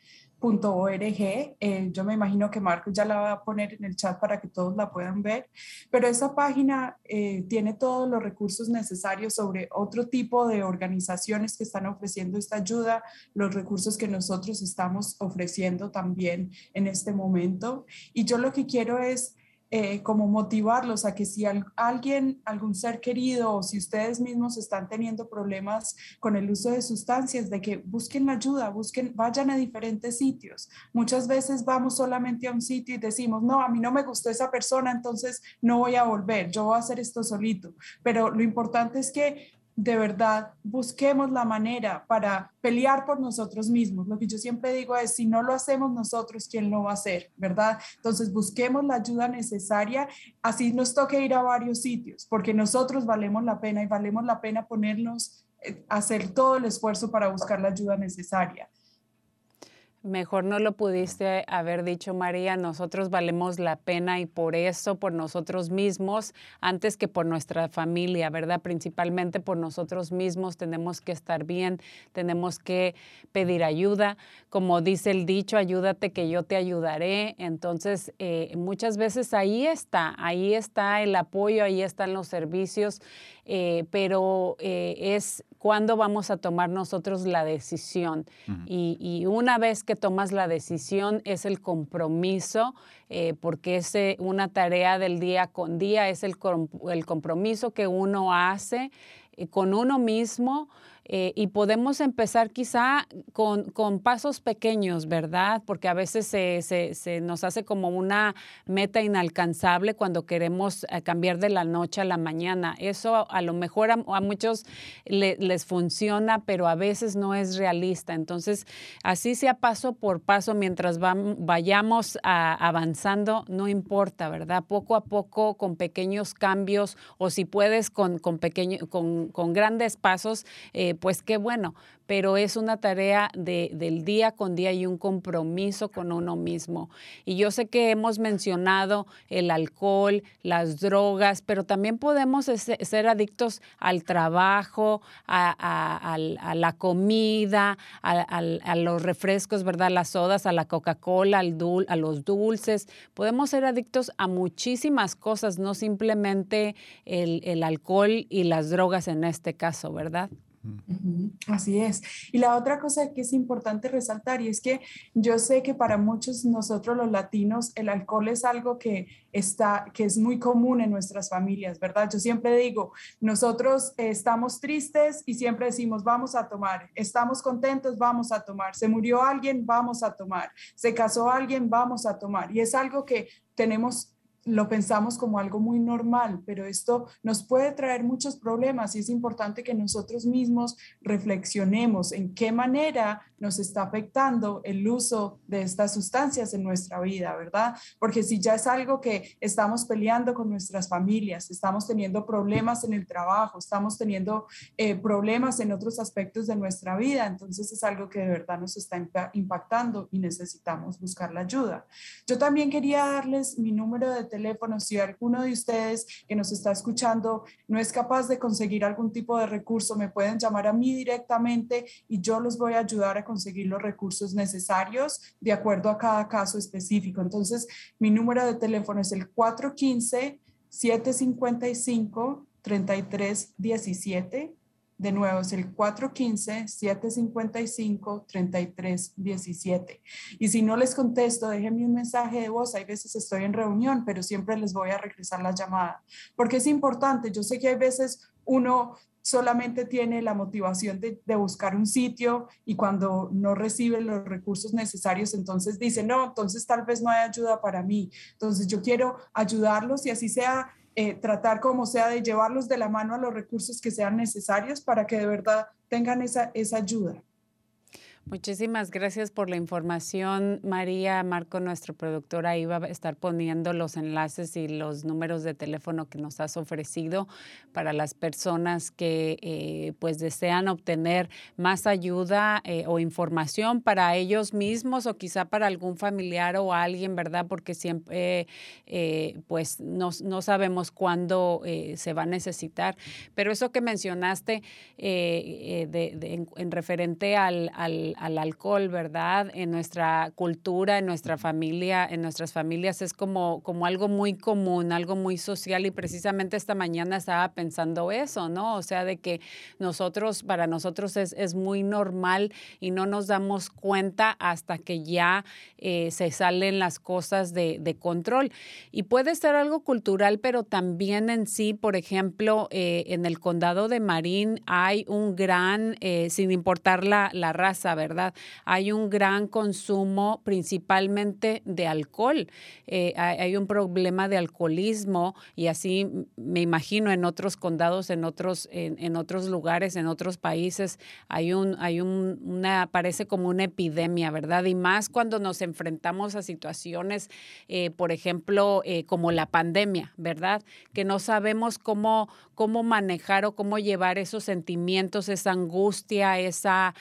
Speaker 10: .org. Eh, yo me imagino que Marcos ya la va a poner en el chat para que todos la puedan ver, pero esa página eh, tiene todos los recursos necesarios sobre otro tipo de organizaciones que están ofreciendo esta ayuda, los recursos que nosotros estamos ofreciendo también en este momento. Y yo lo que quiero es eh, como motivarlos a que si alguien, algún ser querido o si ustedes mismos están teniendo problemas con el uso de sustancias, de que busquen la ayuda, busquen, vayan a diferentes sitios. Muchas veces vamos solamente a un sitio y decimos, no, a mí no me gustó esa persona, entonces no voy a volver, yo voy a hacer esto solito. Pero lo importante es que de verdad busquemos la manera para pelear por nosotros mismos. Lo que yo siempre digo es, si no lo hacemos nosotros, ¿quién lo va a hacer? ¿Verdad? Entonces busquemos la ayuda necesaria, así nos toque ir a varios sitios, porque nosotros valemos la pena y valemos la pena ponernos, eh, hacer todo el esfuerzo para buscar la ayuda necesaria.
Speaker 2: Mejor no lo pudiste haber dicho, María. Nosotros valemos la pena y por eso, por nosotros mismos, antes que por nuestra familia, ¿verdad? Principalmente por nosotros mismos tenemos que estar bien, tenemos que pedir ayuda. Como dice el dicho, ayúdate que yo te ayudaré. Entonces, eh, muchas veces ahí está, ahí está el apoyo, ahí están los servicios, eh, pero eh, es cuándo vamos a tomar nosotros la decisión. y, una vez que tomas la decisión es el compromiso, eh, porque es eh, una tarea del día con día, es el, el compromiso que uno hace eh, con uno mismo eh, y podemos empezar quizá con, con, pasos pequeños, ¿verdad? Porque a veces se, se, nos hace como una meta inalcanzable cuando queremos eh, cambiar de la noche a la mañana. Eso a, lo mejor a, muchos les funciona, pero a veces no es realista. Entonces, así sea paso por paso, mientras vayamos avanzando, no importa, ¿verdad? Poco a poco, con pequeños cambios, o si puedes con, con, con, con grandes pasos, eh, pues qué bueno, pero es una tarea de, del día con día y un compromiso con uno mismo. Y yo sé que hemos mencionado el alcohol, las drogas, pero también podemos ser adictos al trabajo, a, la comida, a, los refrescos, ¿verdad? Las sodas, a la Coca-Cola, al a los dulces. Podemos ser adictos a muchísimas cosas, no simplemente el, el alcohol y las drogas en este caso, ¿verdad?
Speaker 10: Así es. Y la otra cosa que es importante resaltar y es que yo sé que para muchos nosotros los latinos el alcohol es algo que está que es muy común en nuestras familias, ¿verdad? Yo siempre digo, nosotros estamos tristes y siempre decimos, vamos a tomar. Estamos contentos, vamos a tomar. Se murió alguien, vamos a tomar. Se casó alguien, vamos a tomar. Y es algo que tenemos lo pensamos como algo muy normal, pero esto nos puede traer muchos problemas y es importante que nosotros mismos reflexionemos en qué manera nos está afectando el uso de estas sustancias en nuestra vida, ¿verdad? Porque si ya es algo que estamos peleando con nuestras familias, estamos teniendo problemas en el trabajo, estamos teniendo eh, problemas en otros aspectos de nuestra vida, entonces es algo que de verdad nos está impactando y necesitamos buscar la ayuda. Yo también quería darles mi número de teléfono si alguno de ustedes que nos está escuchando no es capaz de conseguir algún tipo de recurso, me pueden llamar a mí directamente y yo los voy a ayudar a conseguir los recursos necesarios de acuerdo a cada caso específico. Entonces, mi número de teléfono es el 415 755 3317 de nuevo, es el 415-755-3317. Y si no les contesto, déjenme un mensaje de voz. Hay veces estoy en reunión, pero siempre les voy a regresar la llamada. Porque es importante. Yo sé que hay veces uno solamente tiene la motivación de, buscar un sitio y cuando no recibe los recursos necesarios, entonces dice, no, entonces tal vez no hay ayuda para mí. Entonces yo quiero ayudarlos y así sea eh, tratar como sea de llevarlos de la mano a los recursos que sean necesarios para que de verdad tengan esa, esa ayuda.
Speaker 2: Muchísimas gracias por la información, María. Marco, nuestro productor, ahí va a estar poniendo los enlaces y los números de teléfono que nos has ofrecido para las personas que eh, pues desean obtener más ayuda eh, o información para ellos mismos o quizá para algún familiar o alguien, ¿verdad? Porque siempre eh, pues no, no, sabemos cuándo se va a necesitar. Pero eso que mencionaste de, en, referente al al alcohol, ¿verdad? En nuestra cultura, en nuestra familia, en nuestras familias es como, como algo muy común, algo muy social y precisamente esta mañana estaba pensando eso, ¿no? O sea, de que nosotros, para nosotros es, es muy normal y no nos damos cuenta hasta que ya eh, se salen las cosas de, de, control. Y puede ser algo cultural, pero también en sí, por ejemplo, eh, en el condado de Marín hay un gran, eh, sin importar la, la raza, ¿verdad? Hay un gran consumo principalmente de alcohol. Eh, hay, un problema de alcoholismo y así me imagino en otros condados, en otros, en, otros lugares, en otros países, hay un, hay un, una, parece como una epidemia, ¿verdad? Y más cuando nos enfrentamos a situaciones, eh, por ejemplo, eh, como la pandemia, ¿verdad? Que no sabemos cómo, cómo manejar o cómo llevar esos sentimientos, esa angustia, esa,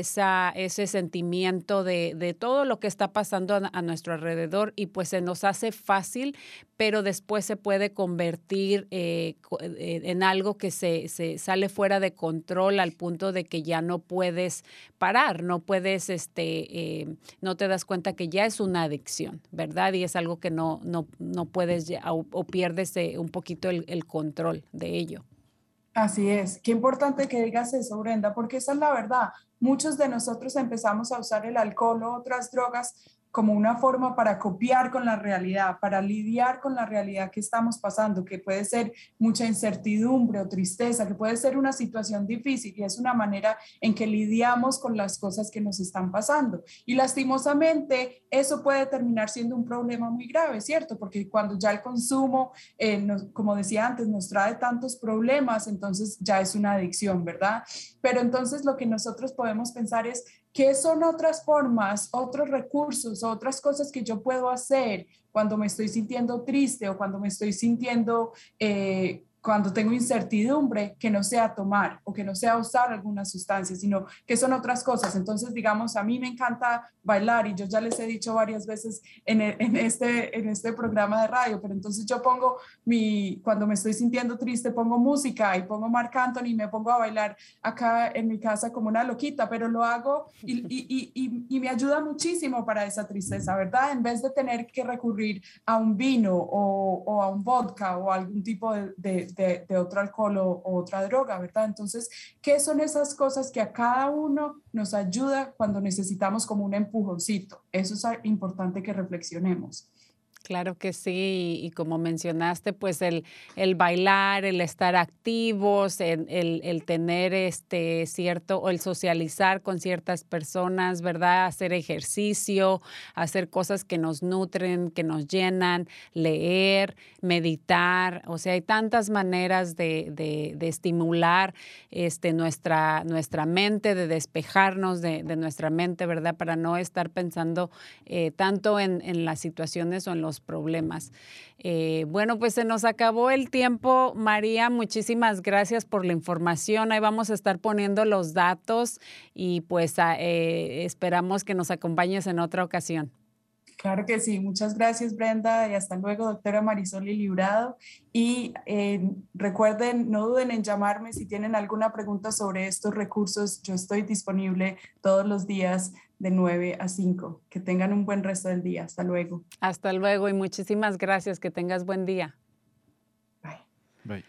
Speaker 2: ese sentimiento de, todo lo que está pasando a, nuestro alrededor y pues se nos hace fácil, pero después se puede convertir eh, eh, en algo que se, sale fuera de control al punto de que ya no puedes parar, no puedes, este, eh, no te das cuenta que ya es una adicción, ¿verdad? Y es algo que no, no, no puedes o, pierdes un poquito el control de ello.
Speaker 10: Así es. Qué importante que digas eso, Brenda, porque esa es la verdad. Muchos de nosotros empezamos a usar el alcohol o otras drogas como una forma para copiar con la realidad, para lidiar con la realidad que estamos pasando, que puede ser mucha incertidumbre o tristeza, que puede ser una situación difícil y es una manera en que lidiamos con las cosas que nos están pasando. Y lastimosamente eso puede terminar siendo un problema muy grave, ¿cierto? Porque cuando ya el consumo, eh, como decía antes, nos trae tantos problemas, entonces ya es una adicción, ¿verdad? Pero entonces lo que nosotros podemos pensar es, ¿Qué son otras formas, otros recursos, otras cosas que yo puedo hacer cuando me estoy sintiendo triste o cuando me estoy sintiendo eh, cuando tengo incertidumbre, que no sea tomar o que no sea usar alguna sustancia, sino que son otras cosas. Entonces, digamos, a mí me encanta bailar y yo ya les he dicho varias veces en, e, en, este, en este programa de radio, pero entonces yo pongo mi, cuando me estoy sintiendo triste, pongo música y pongo Marc Anthony y me pongo a bailar acá en mi casa como una loquita, pero lo hago y, y, y, y me ayuda muchísimo para esa tristeza, ¿verdad? En vez de tener que recurrir a un vino o, o a un vodka o algún tipo de de, de otro alcohol o, o, otra droga, ¿verdad? Entonces, ¿qué son esas cosas que a cada uno nos ayuda cuando necesitamos como un empujoncito? Eso es importante que reflexionemos.
Speaker 2: Claro que sí, y como mencionaste, pues el, el bailar, el estar activos, el, el, tener este cierto, o el socializar con ciertas personas, ¿verdad? Hacer ejercicio, hacer cosas que nos nutren, que nos llenan, leer, meditar, o sea, hay tantas maneras de, de, de estimular este, nuestra, nuestra mente, de despejarnos de, de, nuestra mente, ¿verdad? Para no estar pensando eh, tanto en, en las situaciones o en los problemas. Eh, bueno, pues se nos acabó el tiempo. María, muchísimas gracias por la información. Ahí vamos a estar poniendo los datos y pues eh, esperamos que nos acompañes en otra ocasión.
Speaker 10: Claro que sí, muchas gracias Brenda y hasta luego doctora Marisol y Librado. Y eh, recuerden, no duden en llamarme si tienen alguna pregunta sobre estos recursos. Yo estoy disponible todos los días de 9 a 5. Que tengan un buen resto del día. Hasta luego.
Speaker 2: Hasta luego y muchísimas gracias. Que tengas buen día.
Speaker 10: Bye.
Speaker 4: Bye.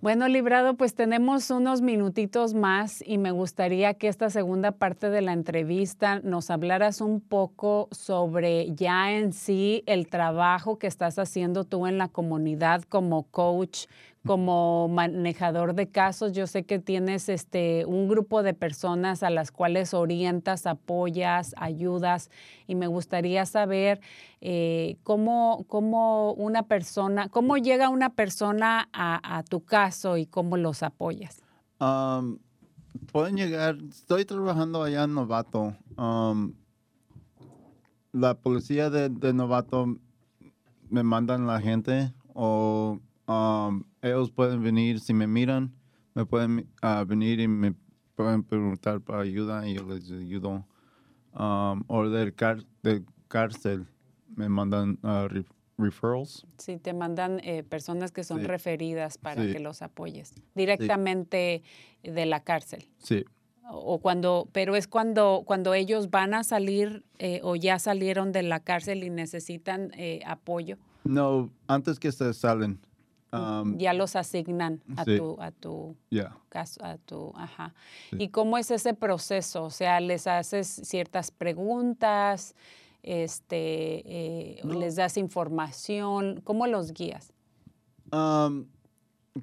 Speaker 2: Bueno, Librado, pues tenemos unos minutitos más y me gustaría que esta segunda parte de la entrevista nos hablaras un poco sobre ya en sí el trabajo que estás haciendo tú en la comunidad como coach, como manejador de casos. Yo sé que tienes este, un grupo de personas a las cuales orientas, apoyas, ayudas y me gustaría saber eh, cómo, cómo, una persona, cómo llega una persona a, tu caso y cómo los apoyas.
Speaker 4: Um, pueden llegar, estoy trabajando allá en Novato. Um, la policía de, Novato me mandan la gente o um, ellos pueden venir, si me miran, me pueden uh, venir y me pueden preguntar para ayuda y yo les ayudo. Um, o del, car del cárcel me mandan uh, re referrals.
Speaker 2: Sí, te mandan eh, personas que son sí. referidas para sí. que los apoyes directamente sí. de la cárcel.
Speaker 4: Sí.
Speaker 2: O cuando, pero es cuando, cuando ellos van a salir eh, o ya salieron de la cárcel y necesitan eh, apoyo.
Speaker 4: No, antes que se salen. Um,
Speaker 2: ya los asignan a
Speaker 4: sí.
Speaker 2: tu, a tu
Speaker 4: yeah.
Speaker 2: caso, a tu, ajá. Sí. ¿Y cómo es ese proceso? O sea, les haces ciertas preguntas, este, eh, no. les das información, ¿cómo los guías?
Speaker 4: Um,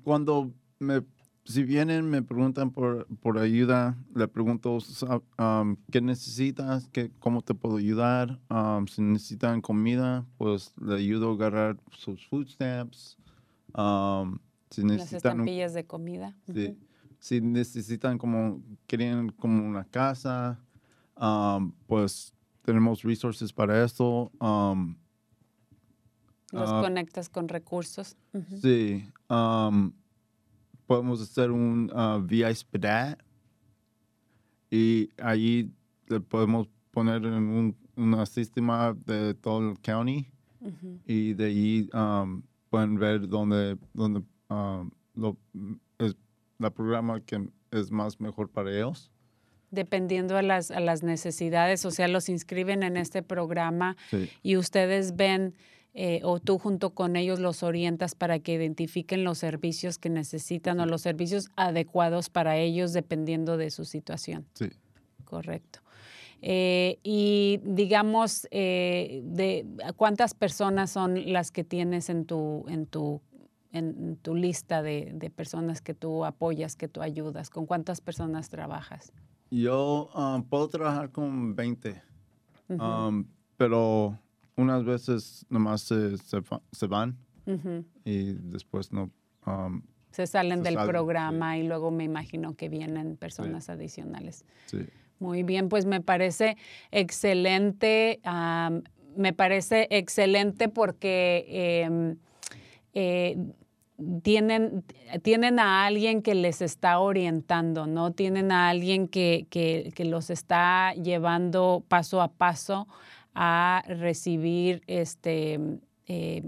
Speaker 4: cuando me, si vienen, me preguntan por, por ayuda, le pregunto um, qué necesitas, qué, cómo te puedo ayudar, si necesitan comida, pues le ayudo a agarrar sus food stamps. Um, si
Speaker 2: Las estampillas de comida.
Speaker 4: Sí, uh -huh. Si necesitan como, quieren como una casa, um, pues tenemos resources para eso. Um,
Speaker 2: Los uh, conectas con recursos.
Speaker 4: Uh -huh. Sí. podemos hacer un uh, via SPDAT y allí le podemos poner en un, un sistema de todo el county -huh. y de ahí pueden ver dónde, dónde um, lo, es la programa que es más mejor para ellos.
Speaker 2: Dependiendo a las, a las necesidades, o sea, los inscriben en este programa
Speaker 4: sí.
Speaker 2: y ustedes ven eh, o tú junto con ellos los orientas para que identifiquen los servicios que necesitan o los servicios adecuados para ellos dependiendo de su situación.
Speaker 4: Sí.
Speaker 2: Correcto. Eh, y digamos, eh, de cuántas personas son las que tienes en tu, en tu, en tu lista de, de, personas que tú apoyas, que tú ayudas. ¿Con cuántas personas trabajas?
Speaker 4: Yo um, puedo trabajar con 20, uh -huh. um, pero unas veces nomás se, se, se van uh -huh. y después no. Um,
Speaker 2: se salen se del salen, programa sí. y luego me imagino que vienen personas
Speaker 4: sí.
Speaker 2: adicionales.
Speaker 4: Sí.
Speaker 2: Muy bien, pues me parece excelente, me parece excelente porque eh, eh, tienen, tienen a alguien que les está orientando, ¿no? Tienen a alguien que, que, los está llevando paso a paso a recibir este, eh,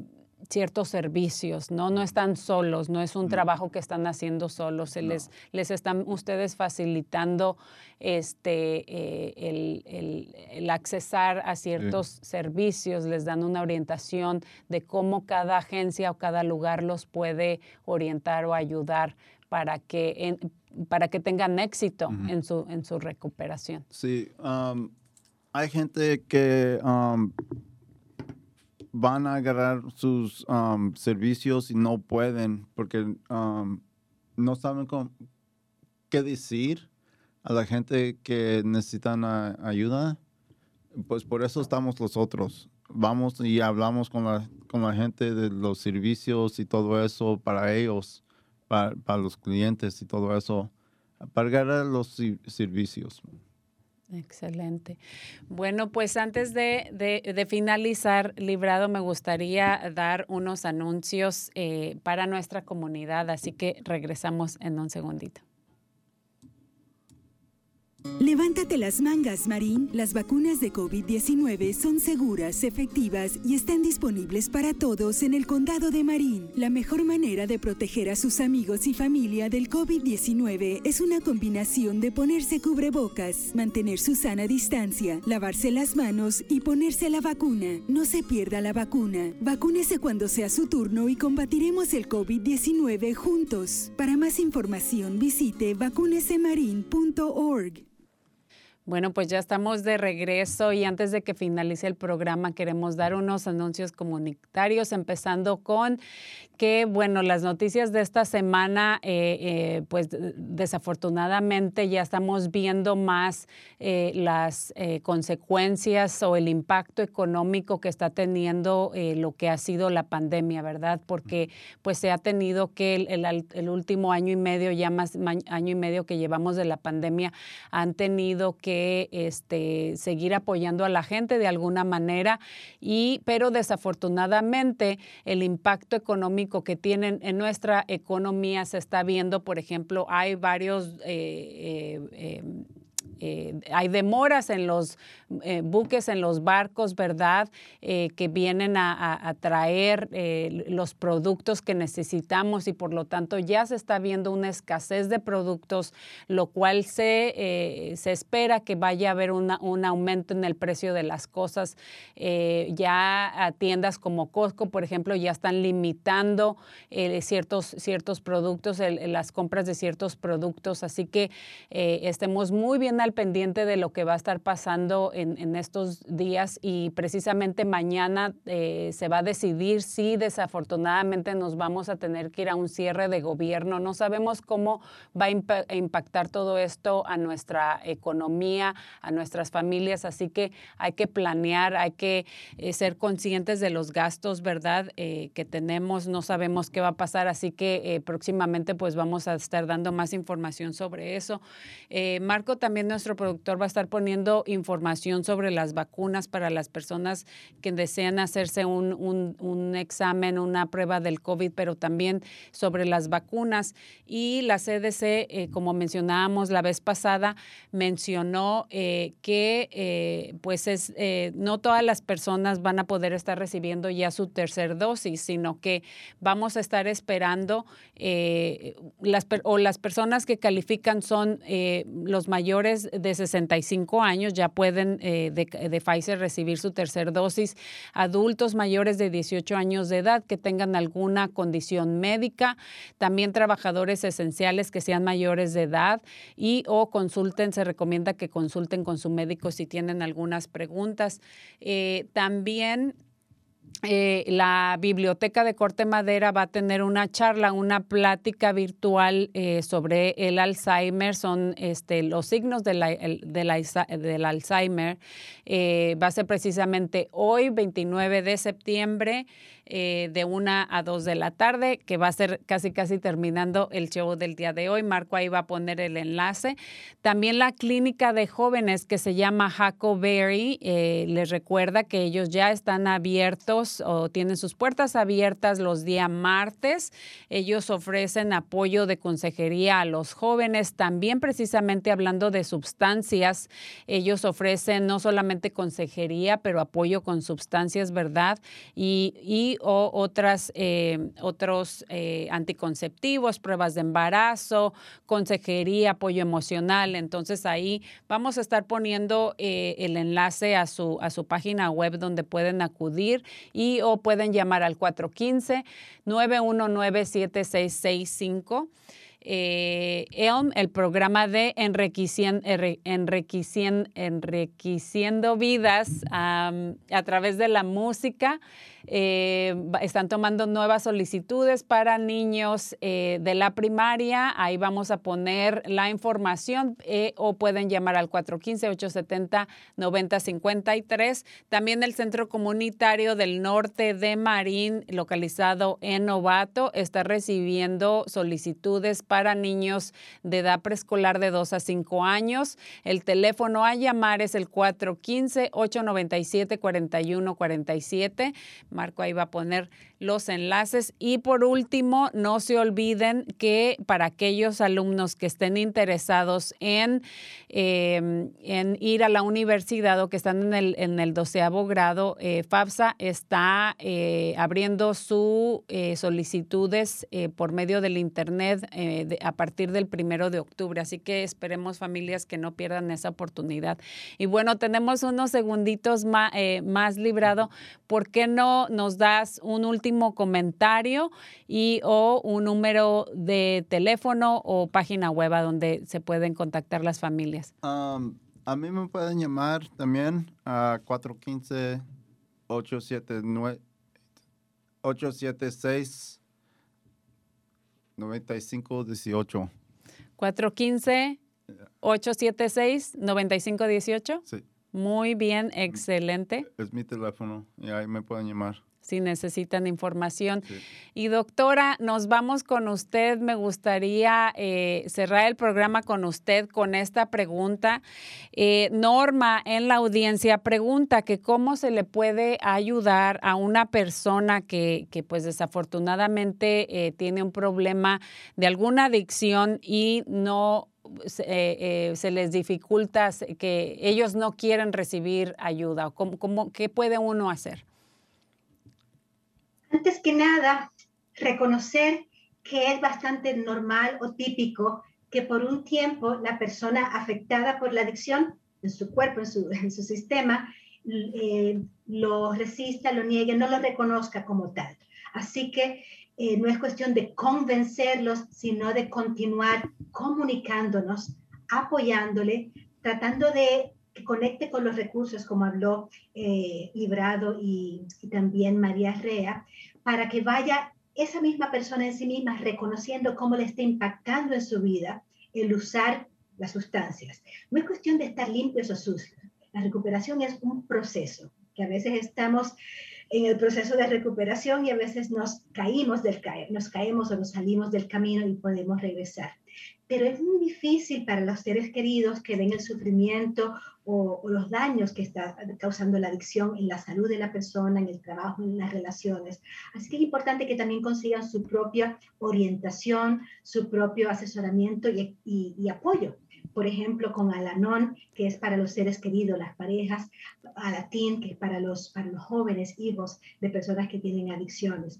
Speaker 2: ciertos servicios, ¿no? No están solos, no es un trabajo que están haciendo solos, se les, les están ustedes facilitando este, eh, el, el- el accesar a ciertos servicios, les dan una orientación de cómo cada agencia o cada lugar los puede orientar o ayudar para que, en- para que tengan éxito en, su, en su recuperación.
Speaker 4: Sí, um, hay gente que um, van a agarrar sus um, servicios y no pueden porque um, no saben cómo- qué decir a la gente que necesitan ayuda. Pues por eso estamos nosotros. Vamos y hablamos con la, con la gente de los servicios y todo eso para ellos, para, para los clientes y todo eso, para agarrar los servicios.
Speaker 2: Excelente. Bueno, pues antes de, de- finalizar, Librado, me gustaría dar unos anuncios eh, para nuestra comunidad, así que regresamos en un segundito.
Speaker 11: Levántate las mangas, Marín. Las vacunas de COVID-19 son seguras, efectivas y están disponibles para todos en el condado de Marín. La mejor manera de proteger a sus amigos y familia del COVID-19 es una combinación de ponerse cubrebocas, mantener su sana distancia, lavarse las manos y ponerse la vacuna. No se pierda la vacuna. Vacúnese cuando sea su turno y combatiremos el COVID-19 juntos. Para más información visite vacunesemarin.org.
Speaker 2: Bueno, pues ya estamos de regreso y antes de que finalice el programa queremos dar unos anuncios comunitarios, empezando con que, bueno, las noticias de esta semana, eh, eh, pues de- desafortunadamente ya estamos viendo más eh, las eh, consecuencias o el impacto económico que está teniendo eh, lo que ha sido la pandemia, ¿verdad? Porque pues se ha tenido que el, el el último año y medio, ya más año y medio que llevamos de la pandemia, han tenido que este, seguir apoyando a la gente de alguna manera, y, pero desafortunadamente el impacto económico que tienen en nuestra economía se está viendo, por ejemplo, hay varios... eh, eh, eh, hay demoras en los eh, buques, en los barcos, ¿verdad? Eh, que vienen a, a- traer los productos que necesitamos y por lo tanto ya se está viendo una escasez de productos, lo cual se, se espera que vaya a haber un aumento en el precio de las cosas. Ya tiendas como Costco, por ejemplo, ya están limitando ciertos, ciertos productos, las compras de ciertos productos, así que estemos muy bien al pendiente de lo que va a estar pasando en, estos días y precisamente mañana eh, se va a decidir si desafortunadamente nos vamos a tener que ir a un cierre de gobierno. No sabemos cómo va a impa- a impactar todo esto a nuestra economía, a nuestras familias, así que hay que planear, hay que eh, ser conscientes de los gastos, ¿verdad? Eh, que tenemos, no sabemos qué va a pasar, así que próximamente pues vamos a estar dando más información sobre eso. Marco, también nuestro productor, va a estar poniendo información sobre las vacunas para las personas que desean hacerse un, un- examen, una prueba del COVID, pero también sobre las vacunas. Y la CDC, eh, como mencionábamos la vez pasada, mencionó eh, que eh, pues es, no todas las personas van a poder estar recibiendo ya su tercer dosis, sino que vamos a estar esperando las, o las personas que califican son los mayores de 65 años, ya pueden eh, de, Pfizer recibir su tercer dosis, adultos mayores de 18 años de edad que tengan alguna condición médica, también trabajadores esenciales que sean mayores de edad y o consulten, se recomienda que consulten con su médico si tienen algunas preguntas. Eh, también eh, la Biblioteca de Corte Madera va a tener una charla, una plática virtual eh, sobre el Alzheimer, son este, los signos de del del Alzheimer. Eh, va a ser precisamente hoy, 29 de septiembre, de 1 a 2 de la tarde, que va a ser casi, casi terminando el show del día de hoy. Marco ahí va a poner el enlace. También la clínica de jóvenes que se llama Huckleberry, eh, les recuerda que ellos ya están abiertos o tienen sus puertas abiertas los días martes. Ellos ofrecen apoyo de consejería a los jóvenes, también precisamente hablando de sustancias. Ellos ofrecen no solamente consejería, pero apoyo con sustancias, ¿verdad? Y, y o otras, eh, otros eh, anticonceptivos, pruebas de embarazo, consejería, apoyo emocional. Entonces ahí vamos a estar poniendo eh, el enlace a su, a su página web donde pueden acudir y o pueden llamar al 415-919-7665. Eh, ELM, el programa de enriqueciendo, enriqueciendo vidas a través de la música. Eh, están tomando nuevas solicitudes para niños eh, de la primaria. Ahí vamos a poner la información o pueden llamar al 415-870-9053. También el Centro Comunitario del Norte de Marín, localizado en Novato, está recibiendo solicitudes para niños de edad preescolar de 2 a 5 años. El teléfono a llamar es el 415-897-4147. Marco ahí va a poner los enlaces. Y por último, no se olviden que para aquellos alumnos que estén interesados en, em, en ir a la universidad o que están en el, en el doceavo grado, eh, FAFSA está eh, abriendo sus eh, solicitudes por medio del Internet a partir del primero de octubre. Así que esperemos familias que no pierdan esa oportunidad. Y bueno, tenemos unos segunditos más, más librado. ¿Por qué no nos das un último comentario y o un número de teléfono o página web a donde se pueden contactar las familias.
Speaker 4: Um, a mí me pueden llamar también a 415 879 876 9518.
Speaker 2: 415 876 9518.
Speaker 4: Sí.
Speaker 2: Muy bien, excelente.
Speaker 4: Es mi teléfono y ahí me pueden llamar
Speaker 2: si necesitan información. Y doctora, nos vamos con usted. Me gustaría eh, cerrar el programa con usted con esta pregunta. Eh, Norma en la audiencia pregunta que cómo se le puede ayudar a una persona que, que pues desafortunadamente eh, tiene un problema de alguna adicción y no se, se, les dificulta, que ellos no quieren recibir ayuda? ¿Cómo, cómo, ¿Qué puede uno hacer?
Speaker 3: Antes que nada, reconocer que es bastante normal o típico que por un tiempo la persona afectada por la adicción en su cuerpo, en su, en su sistema, eh, lo resista, lo niegue, no lo reconozca como tal. Así que eh, no es cuestión de convencerlos, sino de continuar comunicándonos, apoyándole, tratando de conecte con los recursos, como habló eh, Librado y, y, también María Rea, para que vaya esa misma persona en sí misma reconociendo cómo le está impactando en su vida el usar las sustancias. No es cuestión de estar limpios o sucios. La recuperación es un proceso, que a veces estamos en el proceso de recuperación y a veces nos caímos del nos caemos o nos salimos del camino y podemos regresar pero es muy difícil para los seres queridos que ven el sufrimiento o, los daños que está causando la adicción en la salud de la persona, en el trabajo, en las relaciones. Así que es importante que también consigan su propia orientación, su propio asesoramiento y, apoyo. Por ejemplo, con Alanon, que es para los seres queridos, las parejas, Alatín, que es para los, para los jóvenes hijos de personas que tienen adicciones.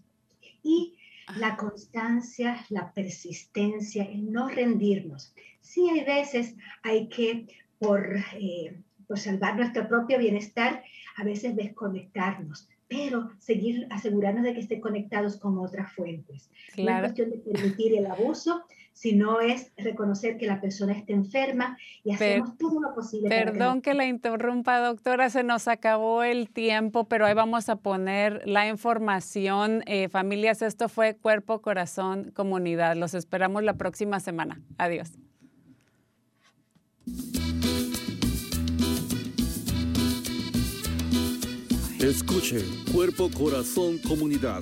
Speaker 3: Y la constancia, la persistencia, el no rendirnos. Sí hay veces hay que, por, eh, por salvar nuestro propio bienestar, a veces desconectarnos, pero seguir asegurarnos de que estén conectados con otras fuentes. No es cuestión de permitir el abuso, sino es reconocer que la persona está enferma y hacemos todo lo posible.
Speaker 2: Perdón que, la interrumpa, doctora, se nos acabó el tiempo, pero ahí vamos a poner la información. Eh, familias, esto fue Cuerpo, Corazón, Comunidad. Los esperamos la próxima semana. Adiós.
Speaker 1: Escuche Cuerpo, Corazón, Comunidad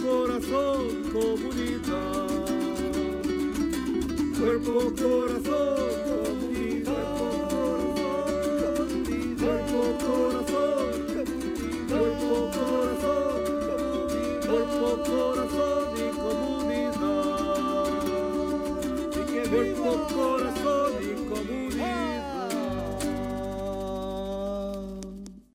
Speaker 1: corazón, comunidad, cuerpo, corazón